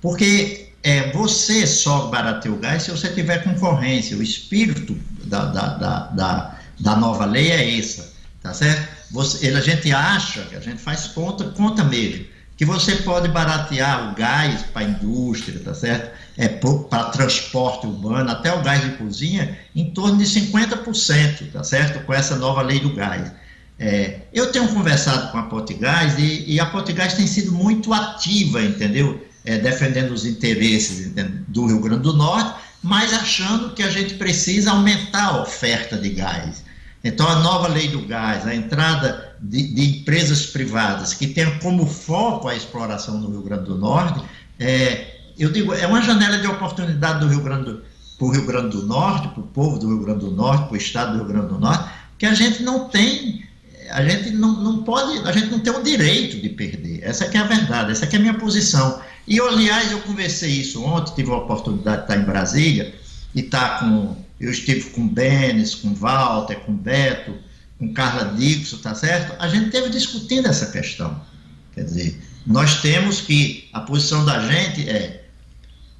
Speaker 9: Porque é, você só barateia o gás se você tiver concorrência. O espírito da, da, da, da, nova lei é esse, tá certo? Você, a gente acha, a gente faz conta, conta mesmo, que você pode baratear o gás para a indústria, tá certo? É, para transporte urbano, até o gás de cozinha, em torno de 50%, tá certo? Com essa nova lei do gás. É, eu tenho conversado com a Potigás e, e a Potigás tem sido muito ativa, entendeu? É, defendendo os interesses entendeu? do Rio Grande do Norte, mas achando que a gente precisa aumentar a oferta de gás. Então, a nova lei do gás, a entrada de, de empresas privadas que tenham como foco a exploração no Rio Grande do Norte, é, eu digo, é uma janela de oportunidade do Rio Grande para o Rio Grande do Norte, para o povo do Rio Grande do Norte, para o estado do Rio Grande do Norte, que a gente não tem, a gente não, não pode, a gente não tem o direito de perder. Essa é a verdade, essa é a minha posição. E, aliás, eu conversei isso ontem, tive a oportunidade de estar em Brasília e estar com eu estive com Benes, com Walter, com Beto, com Carla Dixon, tá certo? A gente teve discutindo essa questão. Quer dizer, nós temos que, a posição da gente é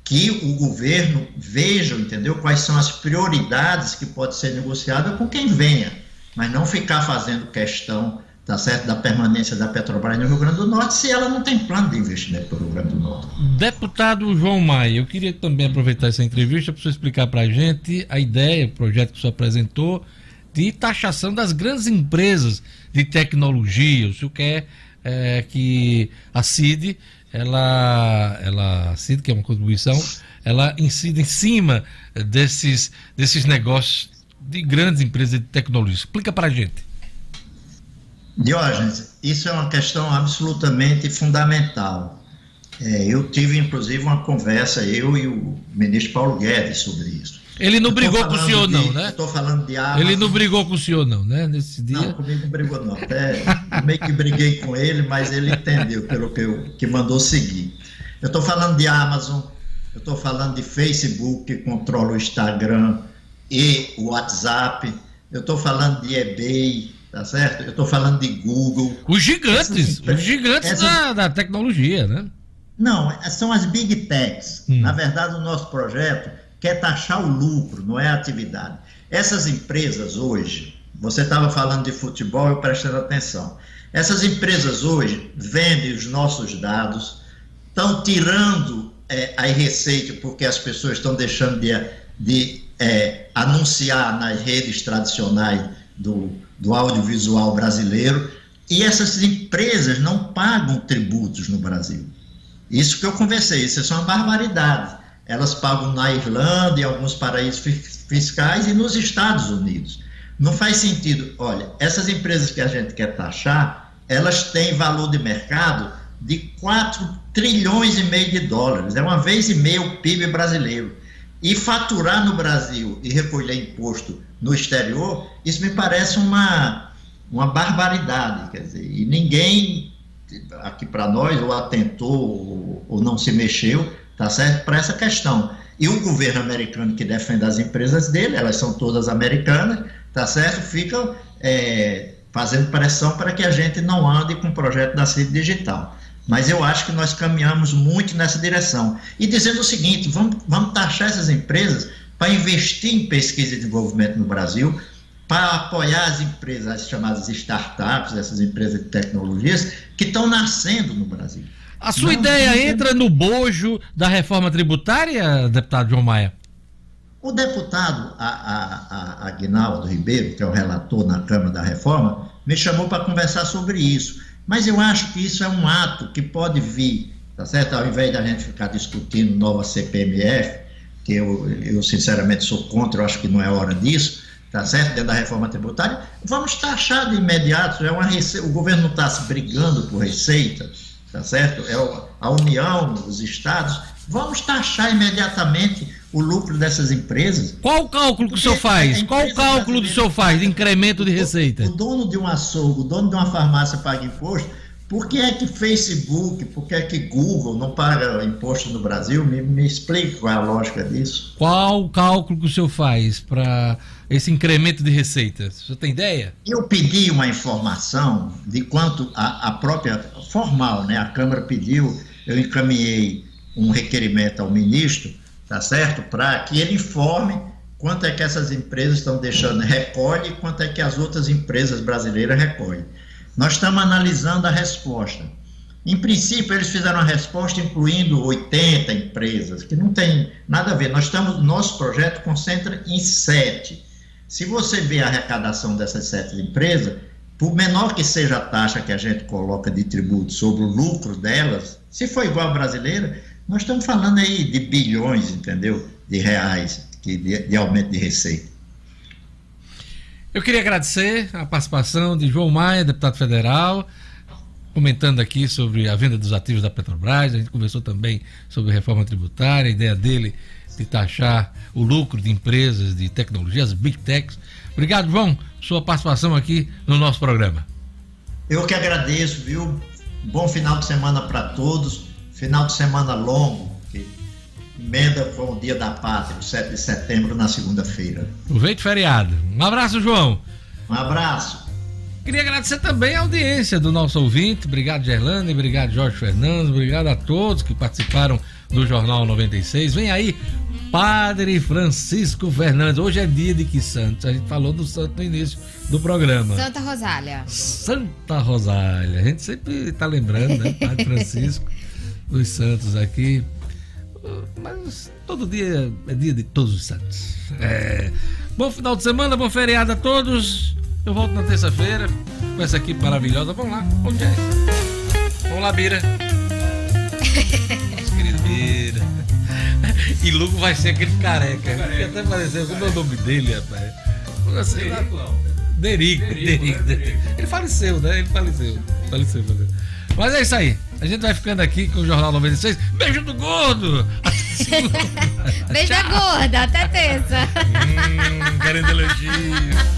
Speaker 9: que o governo veja, entendeu, quais são as prioridades que pode ser negociada com quem venha, mas não ficar fazendo questão tá certo, da permanência da Petrobras no Rio Grande do Norte, se ela não tem plano de investimento para o Rio Grande do Norte.
Speaker 1: Deputado João Maia, eu queria também aproveitar essa entrevista para você explicar para a gente a ideia, o projeto que o senhor apresentou, de taxação das grandes empresas de tecnologia. O senhor quer é, que a CID, ela, ela, a CID, que é uma contribuição, ela incida em cima desses, desses negócios de grandes empresas de tecnologia. Explica para a gente.
Speaker 9: Diógenes, isso é uma questão absolutamente fundamental. É, eu tive, inclusive, uma conversa, eu e o ministro Paulo Guedes, sobre isso.
Speaker 1: Ele não brigou com o senhor, de, não, né?
Speaker 9: Estou falando de Amazon.
Speaker 1: Ele não brigou com o senhor, não, né? Nesse dia.
Speaker 9: Não, comigo não brigou, não. Até meio que briguei com ele, mas ele entendeu pelo que, eu, que mandou seguir. Eu estou falando de Amazon, eu estou falando de Facebook, que controla o Instagram e o WhatsApp, eu estou falando de eBay, tá certo? Eu estou falando de Google.
Speaker 1: Os gigantes, essas, os gigantes essas, da, da, tecnologia, né?
Speaker 9: Não, são as big techs. Hum. Na verdade, o nosso projeto quer taxar o lucro, não é a atividade. Essas empresas hoje, você estava falando de futebol, eu prestando atenção. Essas empresas hoje vendem os nossos dados, estão tirando é, a receita porque as pessoas estão deixando de, de é, anunciar nas redes tradicionais do, do audiovisual brasileiro, e essas empresas não pagam tributos no Brasil. Isso que eu conversei, isso é uma barbaridade. Elas pagam na Irlanda, em alguns paraísos fiscais e nos Estados Unidos. Não faz sentido. Olha, essas empresas que a gente quer taxar, elas têm valor de mercado de 4 trilhões e meio de dólares. É uma vez e meia o PIB brasileiro. E faturar no Brasil e recolher imposto no exterior, isso me parece uma, uma barbaridade. Quer dizer, e ninguém aqui para nós ou atentou ou, não se mexeu, tá certo? Para essa questão. E o governo americano que defende as empresas dele, elas são todas americanas, tá certo? Ficam é, fazendo pressão para que a gente não ande com o projeto da CID digital. Mas eu acho que nós caminhamos muito nessa direção. E dizendo o seguinte: vamos, vamos taxar essas empresas para investir em pesquisa e desenvolvimento no Brasil, para apoiar as empresas as chamadas startups, essas empresas de tecnologias que estão nascendo no Brasil.
Speaker 1: A sua não, ideia entra no bojo da reforma tributária, deputado João Maia?
Speaker 9: O deputado Aguinaldo Ribeiro, que é o relator na Câmara da Reforma, me chamou para conversar sobre isso. Mas eu acho que isso é um ato que pode vir, tá certo? Ao invés da gente ficar discutindo nova CPMF, que eu, eu sinceramente sou contra, eu acho que não é hora disso, tá certo? Dentro da reforma tributária, vamos taxar de imediato, é uma rece... o governo não está se brigando por receita, tá certo? É a União, os estados vamos taxar imediatamente o lucro dessas empresas.
Speaker 1: Qual o cálculo que o senhor faz? Qual o cálculo que o senhor faz de incremento de receita?
Speaker 9: O dono de um açougue, o dono de uma farmácia paga imposto. Por que é que Facebook, por que é que Google não paga imposto no Brasil? Me, me explique qual é a lógica disso.
Speaker 1: Qual o cálculo que o senhor faz para esse incremento de receitas? O senhor tem ideia?
Speaker 9: Eu pedi uma informação de quanto a, a própria formal, né? A Câmara pediu, eu encaminhei um requerimento ao ministro, tá certo? Para que ele informe quanto é que essas empresas estão deixando recolhe e quanto é que as outras empresas brasileiras recolhem. Nós estamos analisando a resposta. Em princípio, eles fizeram a resposta incluindo 80 empresas, que não tem nada a ver. Nós estamos, nosso projeto concentra em sete. Se você vê a arrecadação dessas sete empresas, por menor que seja a taxa que a gente coloca de tributo sobre o lucro delas, se for igual a brasileira, nós estamos falando aí de bilhões, entendeu? De reais de, de aumento de receita.
Speaker 1: Eu queria agradecer a participação de João Maia, deputado federal, comentando aqui sobre a venda dos ativos da Petrobras. A gente conversou também sobre reforma tributária, a ideia dele de taxar o lucro de empresas de tecnologia, as big techs. Obrigado, João, sua participação aqui no nosso programa.
Speaker 9: Eu que agradeço, viu? Bom final de semana para todos. Final de semana longo, que emenda com o Dia da Pátria, o 7 de setembro, na segunda-feira.
Speaker 1: Aproveite o feriado. Um abraço, João.
Speaker 9: Um abraço.
Speaker 1: Queria agradecer também a audiência do nosso ouvinte. Obrigado, Gerlane. Obrigado, Jorge Fernandes. Obrigado a todos que participaram do Jornal 96. Vem aí, Padre Francisco Fernandes. Hoje é dia de que santo? A gente falou do santo no início do programa.
Speaker 2: Santa Rosália.
Speaker 1: Santa Rosália. A gente sempre está lembrando, né? Padre Francisco dos santos aqui. Mas todo dia é dia de todos os santos. É. Bom final de semana, bom feriado a todos. Eu volto na terça-feira com essa equipe maravilhosa. Vamos lá, onde é? Vamos lá, Bira. Nosso querido Bira. E Lugo vai ser aquele careca. Até pareceu como é o nome dele, rapaz. Assim, Derico, Derico, Derico. Ele faleceu, né? Ele faleceu. Faleceu, faleceu. Mas é isso aí. A gente vai ficando aqui com o Jornal 96. Beijo do gordo!
Speaker 2: Beijo da gorda, até terça.
Speaker 1: hum, querendo elogio.